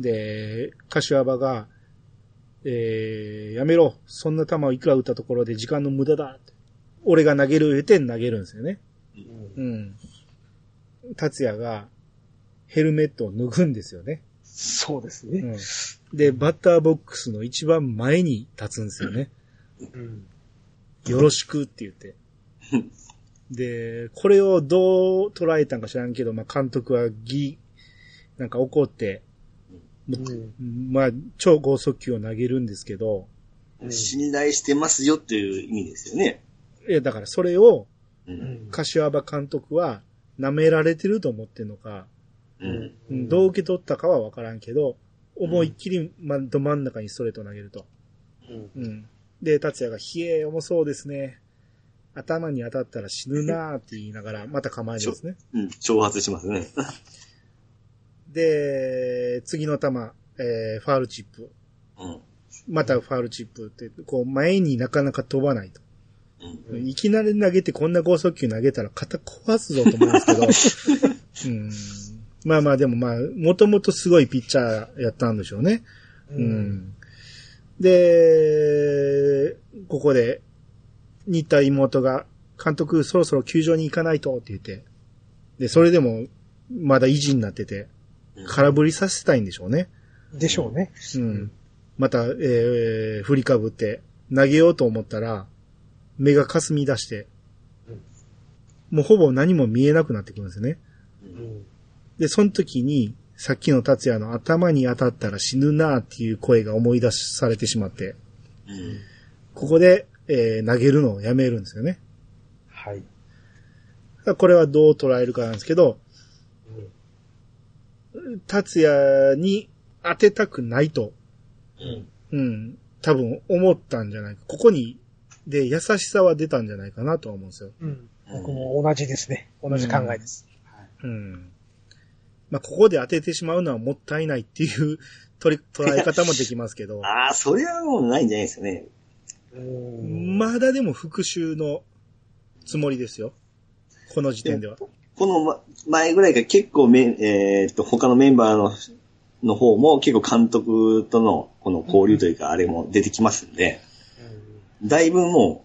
で、柏場が、えーやめろ。そんな球をいくら打ったところで時間の無駄だ。俺が投げる言うて投げるんですよね。うん。達也がヘルメットを脱ぐんですよね。そうですね。うん。で、バッターボックスの一番前に立つんですよね。うん。よろしくって言って。で、これをどう捉えたんか知らんけど、まあ、監督はぎ、なんか怒って、うん。まあ、超高速球を投げるんですけど、うん信頼してますよっていう意味ですよね。いや、だからそれを、うん。柏場監督は舐められてると思ってんのか、うん。うんどう受け取ったかはわからんけど、思いっきりまど真ん中にストレートを投げると。うんうん。で、達也が、ひえ、重そうですね。頭に当たったら死ぬなーって言いながら、また構えるんですね。うん。挑発しますね。で、次の球、えー、ファールチップ。うん。またファールチップって、こう、前になかなか飛ばないと。うん。いきなり投げてこんな高速球投げたら肩壊すぞと思うんですけど、うん、まあまあでもまあ、もともとすごいピッチャーやったんでしょうね。うん。で、ここで、似た妹が、監督そろそろ球場に行かないとって言って、で、それでも、まだ維持になってて、空振りさせたいんでしょうね。でしょうね。うん。また、えー、振りかぶって、投げようと思ったら、目が霞み出して、もうほぼ何も見えなくなってくるんですよね。うんで、その時に、さっきの達也の頭に当たったら死ぬなっていう声が思い出されてしまって、うん。ここで、えー投げるのをやめるんですよね。はい。これはどう捉えるかなんですけど、達也に当てたくないと、うんうん、多分思ったんじゃないか。ここに、で、優しさは出たんじゃないかなとは思うんですよ。うん僕も同じですね。同じ考えです。うん。まあ、ここで当ててしまうのはもったいないっていう 取り、捉え方もできますけど、ああ、それはもうないんじゃないですかね。うんまだでも復讐のつもりですよ。この時点では。このま前ぐらいから結構メン、えーっと、他のメンバーの、の方も結構監督とのこの交流というか、あれも出てきますんで、だいぶも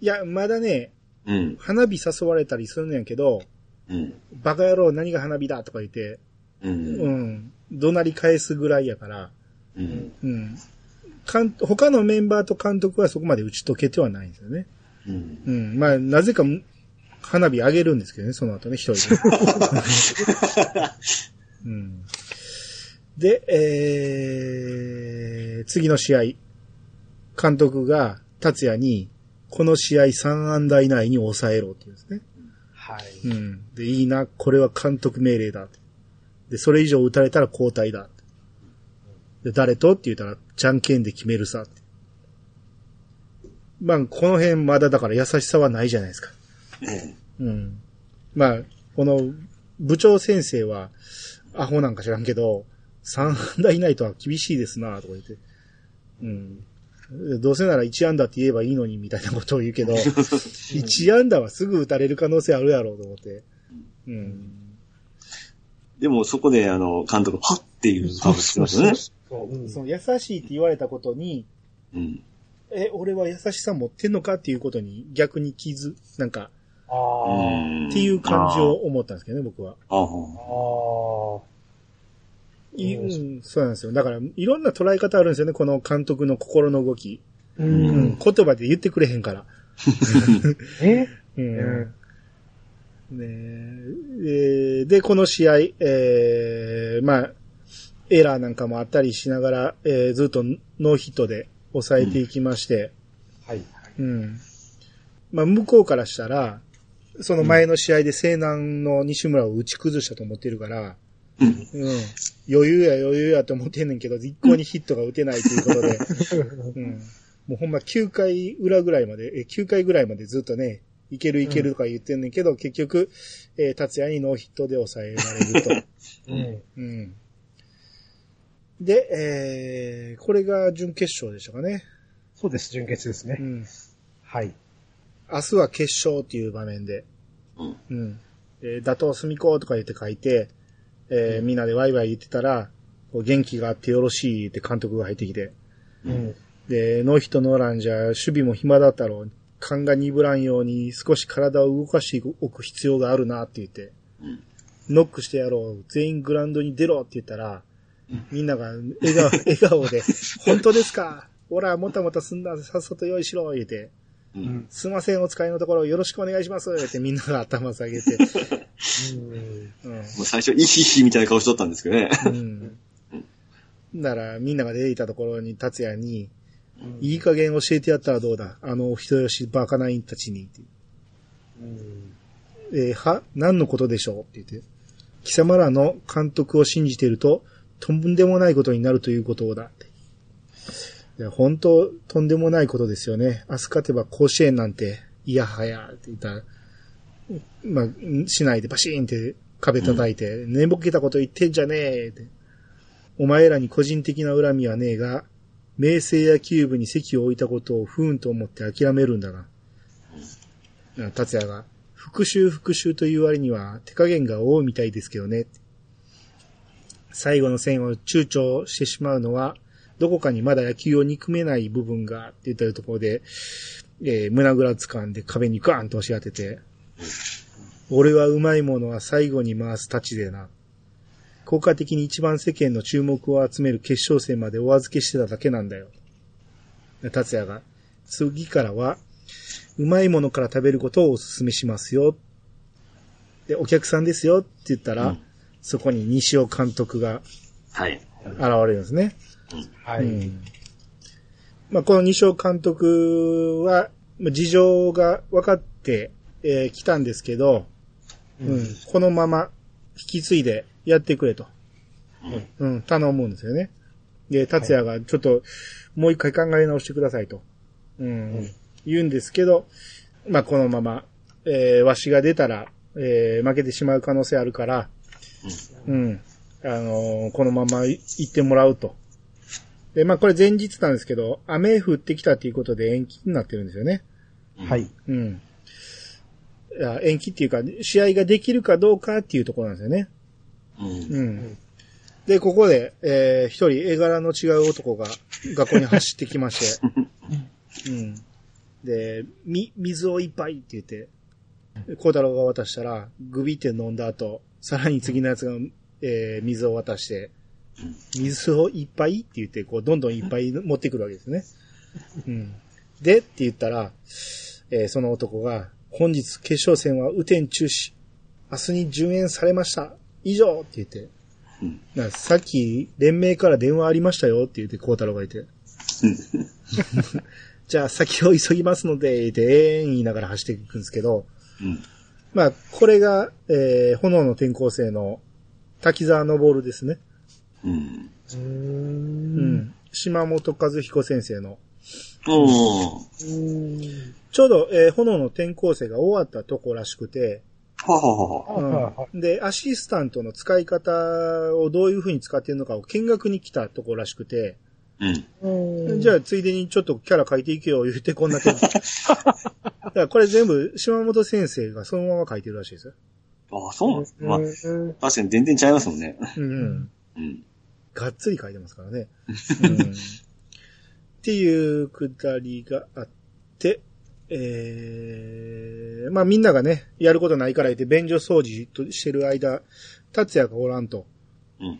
いや、まだね、う、うん、花火誘われたりするんやけど、うん、バカ野郎何が花火だとか言って、う、うんん、怒鳴り返すぐらいやから、うん、うん。監他のメンバーと監督はそこまで打ち解けてはないんですよね。うん。うん。まあ、なぜか、花火上げるんですけどね、その後ね、一人で。うん。で、えー、次の試合。監督が、達也に、この試合3安打以内に抑えろって言うんですね。はい。うん。で、いいな、これは監督命令だ。で、それ以上打たれたら交代だ。で、誰とって言ったら、じゃんけんで決めるさ。まあ、この辺まだだから優しさはないじゃないですか。ねうん。まあ、この部長先生は、アホなんか知らんけど、3安打以内とは厳しいですなとか言って。うん。どうせなら1安打って言えばいいのにみたいなことを言うけど、1安打はすぐ打たれる可能性あるやろうと思って。うん。でもそこであの、監督、はっっていう顔してますよね。そううんその優しいって言われたことに、うん。え、俺は優しさ持ってんのかっていうことに逆に傷、なんか。っていう感じを思ったんですけどね、僕は。ああ。うん、そうなんですよ。だから、いろんな捉え方あるんですよね、この監督の心の動き。う。うんん、言葉で言ってくれへんから。え？うんうんねええーで、この試合、えー、まあ、エラーなんかもあったりしながら、えーずっとノーヒットで抑えていきまして、はい。うん。まあ、向こうからしたら、その前の試合で西南の西村を打ち崩したと思ってるから、うん。うん。余裕や余裕やと思ってんねんけど、一向にヒットが打てないということで、うん。もうほんま9回裏ぐらいまで、え、9回ぐらいまでずっとね、いけるいけるとか言ってんねんけど、結局、えー達也にノーヒットで抑えられると。うん。うん。で、えー、これが準決勝でしたかね。そうです、準決ですね。うん。はい。明日は決勝っていう場面で、うん。うん。えー打倒すみことか言って書いて、えーみんなでワイワイ言ってたら、こう元気があってよろしいって監督が入ってきて、うん。で、ノーヒットノーランじゃ守備も暇だったろう。勘が鈍らんように少し体を動かしておく必要があるなって言って、うんノックしてやろう。全員グラウンドに出ろって言ったら、みんなが笑顔笑顔で、本当ですか？ほら、もたもたすんだ、さっさと用意しろ言って、う。うんん。すいません、お使いのところよろしくお願いしますってみんなが頭下げて、うん。最初、イヒヒみたいな顔しとったんですけどね。うん。なら、みんなが出ていたところに、達也に、いい加減教えてやったらどうだ？あの、お人よしバカナインたちに。うん。えーは何のことでしょう？って言って。貴様らの監督を信じていると、とんでもないことになるということだって。本当、とんでもないことですよね。明日勝てば甲子園なんて、いやはや、って言ったら、まあ、しないでバシーンって壁叩いて、寝ぼけたこと言ってんじゃねえって。お前らに個人的な恨みはねえが、明星野球部に席を置いたことを不運と思って諦めるんだな。うん達也が、復讐復讐という割には手加減が多いみたいですけどね。最後の線を躊躇してしまうのは、どこかにまだ野球を憎めない部分がって言ったところで、えー胸ぐら掴んで壁にガーンと押し当てて、俺はうまいものは最後に回すたちでな。効果的に一番世間の注目を集める決勝戦までお預けしてただけなんだよ。達也が、次からは、うまいものから食べることをお勧めしますよ。で、お客さんですよって言ったら、うんそこに西尾監督がはい。現れるんですね。はい。うんまあ、この西尾監督は、まあ事情が分かって、えー来たんですけど、うん、このまま引き継いでやってくれと。うん、頼むんですよね。で、達也がちょっと、もう一回考え直してくださいと。うん、言うんですけど、まあ、このまま、えーわしが出たら、えー負けてしまう可能性あるから、うん、あのーこのままい行ってもらうと。で、まあ、これ前日なんですけど、雨降ってきたっていうことで延期になってるんですよね。はい。うん。いや延期っていうか、試合ができるかどうかっていうところなんですよね。うん。うん。で、ここで、えー一人絵柄の違う男が学校に走ってきまして、うん。で、み、水を一杯って言って、孝太郎が渡したら、グビって飲んだ後、さらに次のやつが、えー水を渡して、水を一杯って言って、こう、どんどんいっぱい持ってくるわけですね。うん。で、って言ったら、えーその男が、本日決勝戦は雨天中止。明日に順延されました。以上って言って。うんなさっき、連盟から電話ありましたよって言って、孝太郎がいて。じゃあ、先を急ぎますので、って、えーん言いながら走っていくんですけど、うん。まあ、これが、えー炎の転校生の滝沢昇ですね。うん。うー。うんん。島本和彦先生の。おー。うん。ちょうど、えー炎の転校生が終わったとこらしくて、はははは。はいはいはで、アシスタントの使い方をどういう風に使ってるのかを見学に来たとこらしくて、うん。うん。じゃあついでにちょっとキャラ書いていけよ言ってこんな手だからこれ全部島本先生がそのまま書いてるらしいですよ。ああ、そうなんですね。まあ、うん確かに全然違いますもんね。うんうん。うん。がっつり書いてますからね。うん、っていうくだりがあって、えー、まあみんながね、やることないから言って便所掃除としてる間、達也がおらんと。うん。うん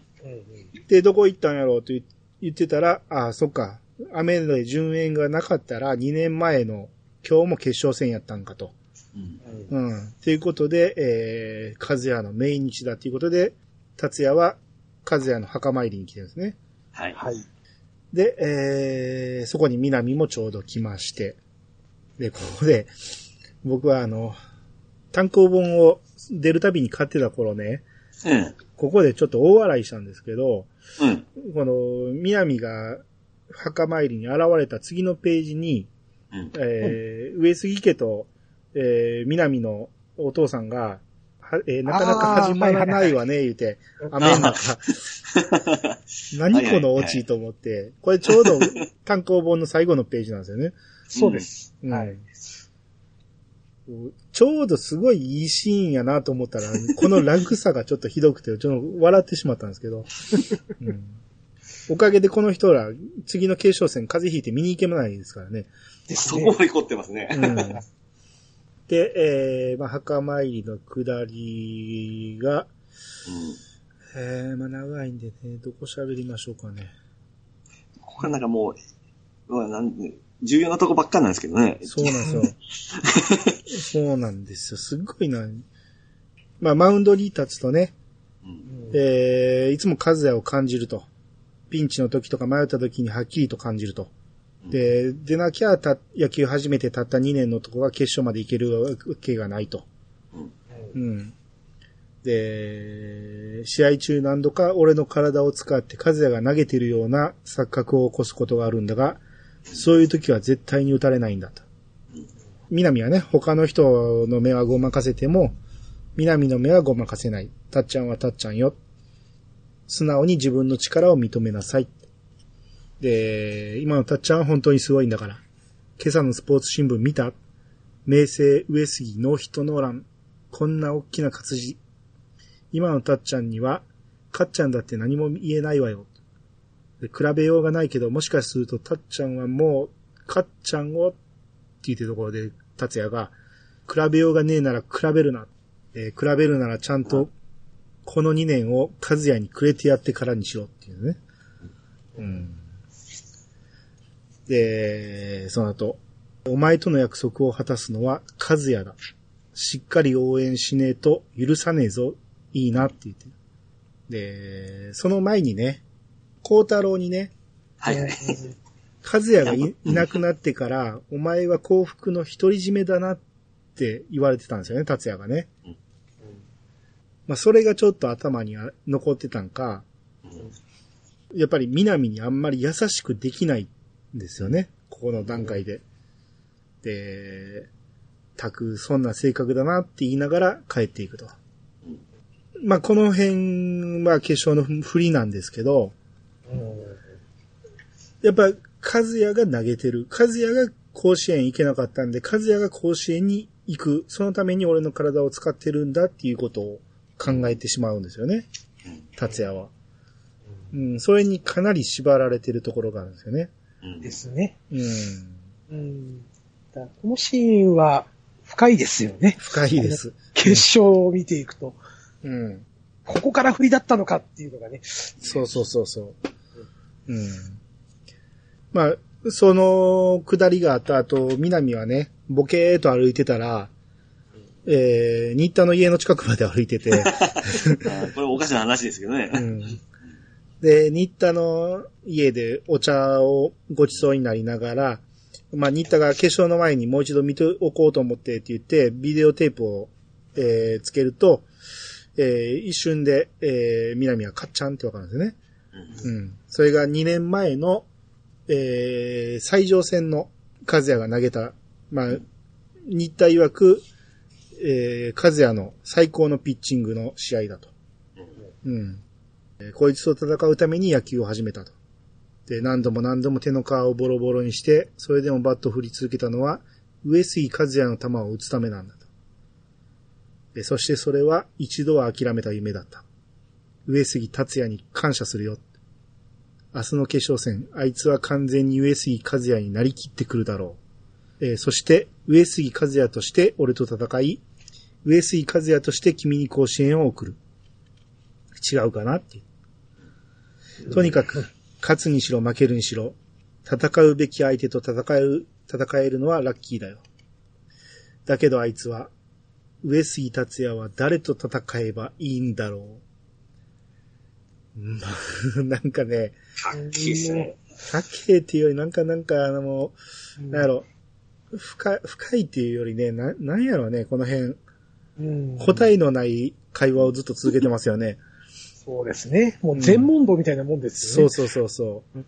で、どこ行ったんやろうと言言ってたら、ああ、そっか。雨で順延がなかったら2年前の今日も決勝戦やったんかと。うん。うん。ということで、えー、和也の命日だということで、達也は和也の墓参りに来てるんですね。はい。はい。で、えー、そこに南もちょうど来まして、で、ここで、僕はあの、単行本を出るたびに買ってた頃ね、うん。ここでちょっと大笑いしたんですけど、うん。この、南が墓参りに現れた次のページに、うん。えー上杉家と、えー南のお父さんが、はえーなかなか始まらないわね、言うて、雨の中。何このオチと思って、これちょうど単行本の最後のページなんですよね。そうです。うんはい。ちょうどすごいいいシーンやなと思ったら、このラグさがちょっとひどくて、ちょっと笑ってしまったんですけど。うんおかげでこの人ら、次の決勝戦風邪ひいて見に行けないですからね。ですねそこ。まで凝ってますね。うんで、えー、まあ、墓参りの下りが、えー、まあ、長いんでね、どこ喋りましょうかね。これなんかもう、うわなん重要なとこばっかなんですけどね。そうなんですよ。そうなんですよ。すっごいな。まあ、マウンドに立つとね、うん。えー、いつも和也を感じると。ピンチの時とか迷った時にはっきりと感じると。で、でなきゃた、野球始めてたった2年のとこが決勝まで行けるわけがないと。うん。で、試合中何度か俺の体を使って和也が投げてるような錯覚を起こすことがあるんだが、そういう時は絶対に打たれないんだと。南はね、他の人の目はごまかせても、南の目はごまかせない。たっちゃんはたっちゃんよ。素直に自分の力を認めなさい。で、今のたっちゃんは本当にすごいんだから。今朝のスポーツ新聞見た？明星上杉ノーヒットノーラン。こんな大きな活字。今のたっちゃんには、かっちゃんだって何も言えないわよ。で比べようがないけど、もしかするとたっちゃんはもう、かっちゃんを、って言ってるところで、達也が、比べようがねえなら比べるな。えー比べるならちゃんと、この2年を和也にくれてやってからにしろっていうね。うん。で、その後、お前との約束を果たすのは和也だ。しっかり応援しねえと許さねえぞ。いいなって言って。で、その前にね、孝太郎にね、はいはい。和也がいいなくなってから、お前は幸福の独り占めだなって言われてたんですよね、達也がね。まあ、それがちょっと頭にあ残ってたんか、やっぱり南にあんまり優しくできないんですよね、ここの段階で。で、たく、そんな性格だなって言いながら帰っていくと。まあ、この辺は決勝の振りなんですけど、やっぱ、和也が投げてる。和也が甲子園行けなかったんで、和也が甲子園に行く。そのために俺の体を使ってるんだっていうことを考えてしまうんですよね。達也は。うん、それにかなり縛られてるところがあるんですよね。うんですね。うん。うん。だこのシーンは深いですよね。深いです。決勝を見ていくと、うん。ここから振りだったのかっていうのがね。そうそうそうそう。うん。まあ、その下りがあった後、南はね、ボケーっと歩いてたら、えー、新田の家の近くまで歩いてて、これおかしな話ですけどね。うんで、新田の家でお茶をごちそうになりながら、まあ、新田が決勝の前にもう一度見ておこうと思ってって言って、ビデオテープを、えーつけると、えー一瞬で、えー、南はカッチャンってわかるんですよね。うん。それが2年前の、えー、最上戦の和也が投げた、まあ、新田曰く、えー、和也の最高のピッチングの試合だと。うん。こいつと戦うために野球を始めたと。で、何度も何度も手の皮をボロボロにして、それでもバットを振り続けたのは、上杉和也の球を打つためなんだと。で、そしてそれは一度は諦めた夢だった。上杉達也に感謝するよ。明日の決勝戦、あいつは完全に上杉和也になりきってくるだろう。えーそして、上杉和也として俺と戦い、上杉和也として君に甲子園を送る。違うかなって。とにかく、勝つにしろ負けるにしろ、戦うべき相手と戦える、戦えるのはラッキーだよ。だけどあいつは、上杉達也は誰と戦えばいいんだろう。うん なんかね、はっきりですね。かけっていうより、なんかなんか、あの、もう、なんやろ、深い、深いっていうよりね、な、なんやろね、この辺、うん答えのない会話をずっと続けてますよね。そうですね。もう全問答みたいなもんですよね。そうそうそうそう。うん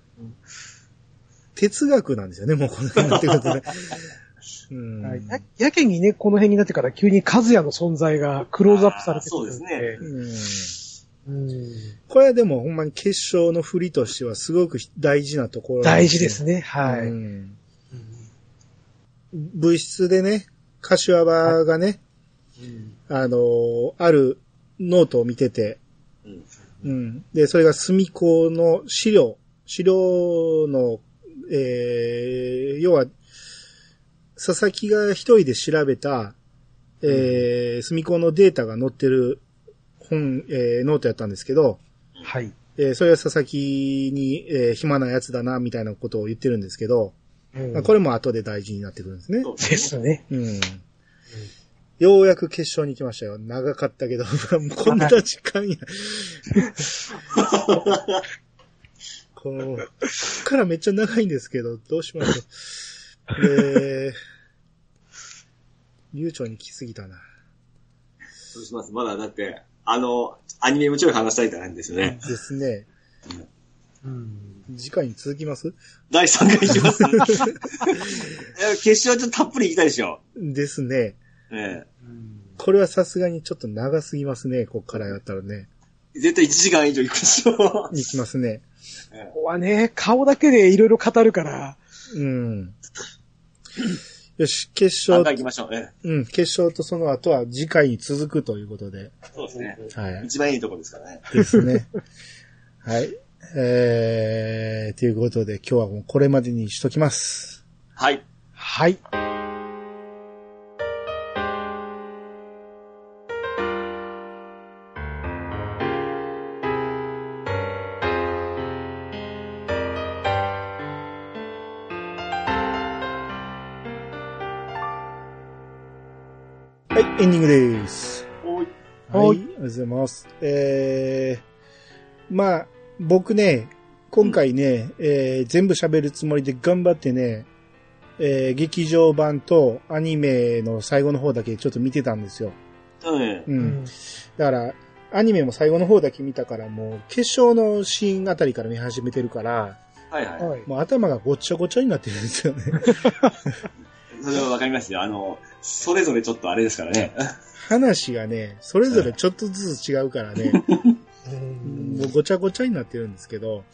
哲学なんですよね、もうこの辺ってくるとね。うんはいややけにね、この辺になってから急に和也の存在がクローズアップされてそうですうんうんこれはでもほんまに決勝の振りとしてはすごく大事なところなん大事ですね。ね。はい。うん物質でね、柏場がね、あのーあるノートを見てて、うんうん。で、それが隅子の資料、資料の、えー、要は、佐々木が一人で調べた、えー、隅子のデータが載ってる本、えー、ノートやったんですけど、はい。えー、それは佐々木に、えー、暇なやつだな、みたいなことを言ってるんですけど、うんまあ、これも後で大事になってくるんですね。そうですね。うん。ようやく決勝に来ましたよ。長かったけど、こんな時間や。この、こっからめっちゃ長いんですけど、どうしましょう。で、流暢に来すぎたな。そうします。まだだって、あの、アニメもちろん話したいってなんですよね。ですね。うん。次回に続きます？第3回いきます え決勝はちょっとたっぷりいきたいでしょ。ですね。えこれはさすがにちょっと長すぎますね、こっからやったらね。え絶対1時間以上いくでしょ。いきますね。えここはね、顔だけでいろいろ語るから、うん。よし、決え3勝回、行きましょう？えうん、決勝とその後は次回に続くということで。えそうですね。はい。一番いいとこですからね。ですね。はい。えー、ということで今日はもうこれまでにしときます。はい。はい。エンディングです。おい。はい、あはいりがとうございます。えー、まあ、僕ね、今回ね、えー全部喋るつもりで頑張ってね、えー劇場版とアニメの最後の方だけちょっと見てたんですよ。うん。う。うんん。だから、アニメも最後の方だけ見たから、もう、決勝のシーンあたりから見始めてるから、はいはい。はい。もう頭がごっちゃごちゃになってるんですよね。それはわかりますよ。あの、それぞれちょっとあれですからね。話がね、それぞれちょっとずつ違うからね、う んもうごちゃごちゃになってるんですけど、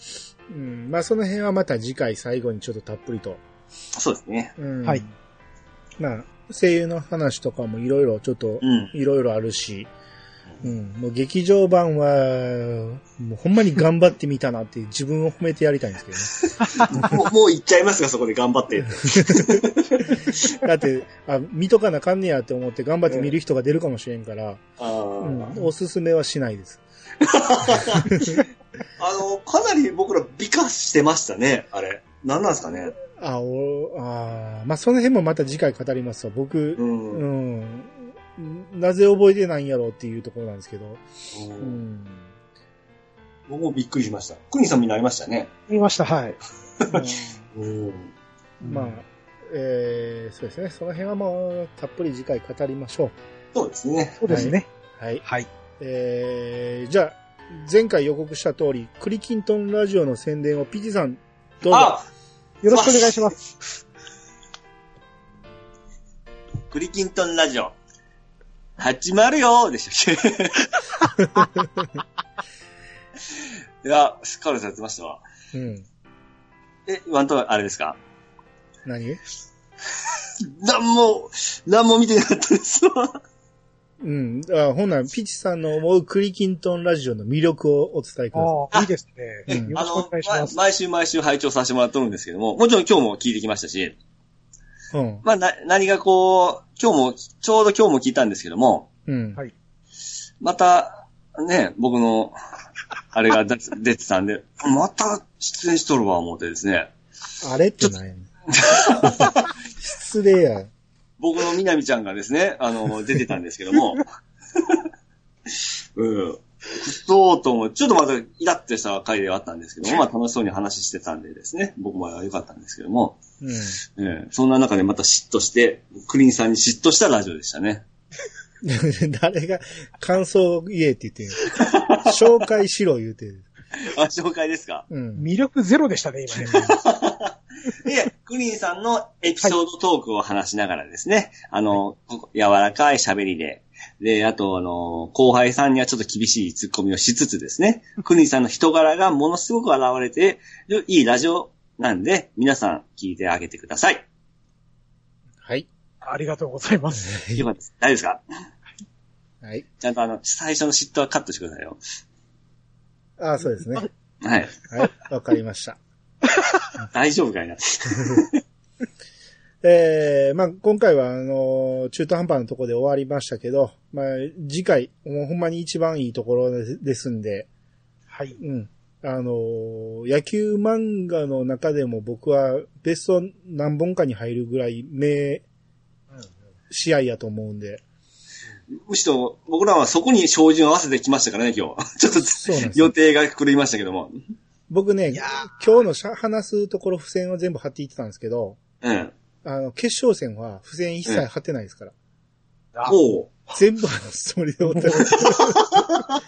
うん、まあその辺はまた次回最後にちょっとたっぷりと。そうですね。うん、はい。まあ、声優の話とかもいろいろちょっとうん。いろいろあるし、うん、もう劇場版は、もうほんまに頑張ってみたなって自分を褒めてやりたいんですけどね。もう、もう行っちゃいますか、そこで頑張って。だって、あ、見とかなあかんねやって思って頑張って見る人が出るかもしれんから、あうんー、おすすめはしないです。あの、かなり僕ら美化してましたね、あれ。何なんですかね。あ、お、あーまあ、その辺もまた次回語りますわ。僕、う。うんん、なぜ覚えてないんやろうっていうところなんですけど、ううんん。僕もびっくりしました。クニさんみんなありましたね。見ました、はい。うん。まあ、えー、そうですね。その辺はもう、たっぷり次回語りましょそうですね。そうですね。う。はい。はい。えー、じゃあ、前回予告した通り、クリキントンラジオの宣伝をピチさん、どうぞ。あよろしくお願いします。クリキントンラジオ。始まるよでしたっけ？いや、スカールされてましたわ。うん。え、ワンとあれですか？何？なんも、なんも見てなかったですわ。うん。あほんなら、ピチさんの思うクリキントンラジオの魅力をお伝えください。ああ、いいですね。うんあの毎週毎週拝聴させてもらってるんですけども、もちろん今日も聞いてきましたし、うん。まあ、な、何がこう、今日も、ちょうど今日も聞いたんですけども、うん。はいまた、ね、僕の、あれが出て 出てたんで、また出演しとるわ、思ってですね。あれって何やねん 失礼や。僕のみなみちゃんがですね、あの、出てたんですけども、うん。そうとも、ちょっとまたイラッとした回ではあったんですけども、まあ楽しそうに話してたんでですね、僕も良かったんですけども、うん。ええそんな中でまた嫉妬して、クリーンさんに嫉妬したラジオでしたね。誰が感想を言えって言ってんの？紹介しろ言うてる。あ、紹介ですか？うん。魅力ゼロでしたね、今ね。で、クリーンさんのエピソードトークを話しながらですね、あの、こ柔らかい喋りで、で、あと、あの、後輩さんにはちょっと厳しいツッコミをしつつですね、クリーンさんの人柄がものすごく現れて、いいラジオなんで、皆さん聞いてあげてください。はい。ありがとうございます。よかったです。大丈夫ですか？はい。ちゃんとあの、最初の嫉妬はカットしてくださいよ。ああ、そうですね。はい。はい。わかりました。大丈夫かいな。えー、まあ、今回は、あのー中途半端なところで終わりましたけど、まあ、次回、もうほんまに一番いいところですんで、はい。うん。あのー野球漫画の中でも僕はベスト何本かに入るぐらい名試合やと思うんで、むしろ、僕らはそこに照準を合わせてきましたからね、今日。ちょっと予定が狂いましたけども。僕ねいや、今日のしゃ話すところ付箋を全部貼っていってたんですけど、うん。あの、決勝戦は付箋一切貼ってないですから。あおう。全部話すつもりでおったら。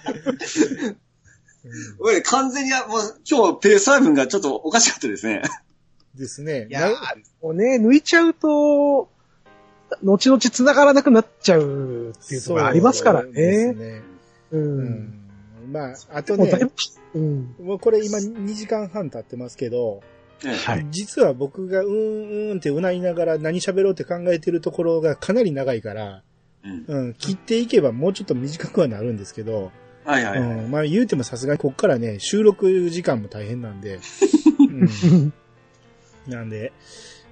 俺、完全に、もう、今日、ペース配分がちょっとおかしかったですね。ですね。いやもうね、抜いちゃうと、後々繋がらなくなっちゃうっていうのがありますからそうですね。ね。う。うんん。まあ、あとねもううん。もうこれ今2時間半経ってますけど、はい。実は僕がうーんうーんってうないながら何喋ろうって考えてるところがかなり長いから、うん。うん、切っていけばもうちょっと短くはなるんですけど、はいはいはい。うん、まあ言うてもさすがにこっからね、収録時間も大変なんで、うん、なんで、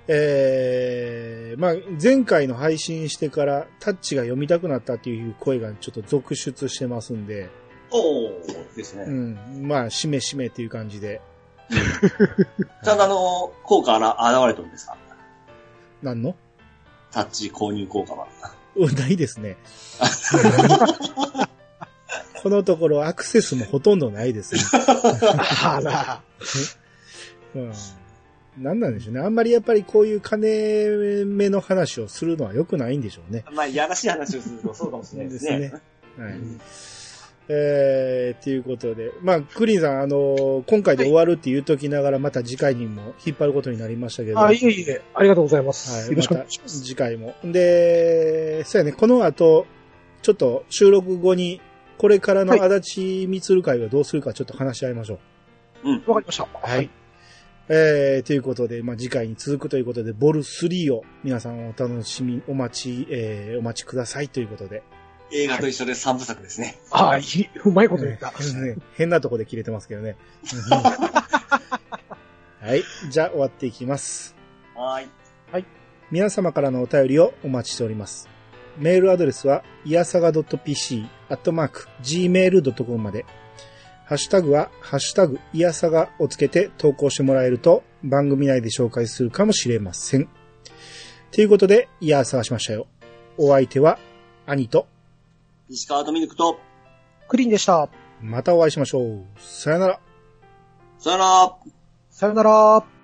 えー、まあ前回の配信してからタッチが読みたくなったっていう声がちょっと続出してますんで、おうですね。うん、まあしめしめっていう感じで、ちゃんとあの、効果が現れてるんですか？なんの？タッチ購入効果は。うんないですね。このところアクセスもほとんどないですね。あら。うん。なんなんでしょうね。あんまりやっぱりこういう金目の話をするのは良くないんでしょうね。まあ、いやらしい話をするとそうかもしれないですね。ですはい。えー、ということで。まあ、クリーンさん、あのー今回で終わるって言うときながら、また次回にも引っ張ることになりましたけど。あ、いえいえ、ありがとうございます。はい。よろしくお願いします。次回も。で、そうやね、この後、ちょっと収録後に、これからのはい足立みつる会はどうするかちょっと話し合いましょう。わかりました。はい。。えー、ということで、まあ、次回に続くということで、ボル3を皆さんお楽しみ、お待ち、えー、お待ちくださいということで。映画と一緒で三部作ですね。はい、うまいこと言った。ね変なとこで切れてますけどね。はい。じゃあ終わっていきます。はい。皆様からのお便りをお待ちしております。メールアドレスは、いやさが .pc、アットマーク、gmail.com まで。ハッシュタグは、ハッシュタグ、いやさがをつけて投稿してもらえると、番組内で紹介するかもしれません。ということで、いや探しましたよ。お相手は、兄と、石川とミルクと、クリーンでした。またお会いしましょう。さよなら。さよなら。さよなら。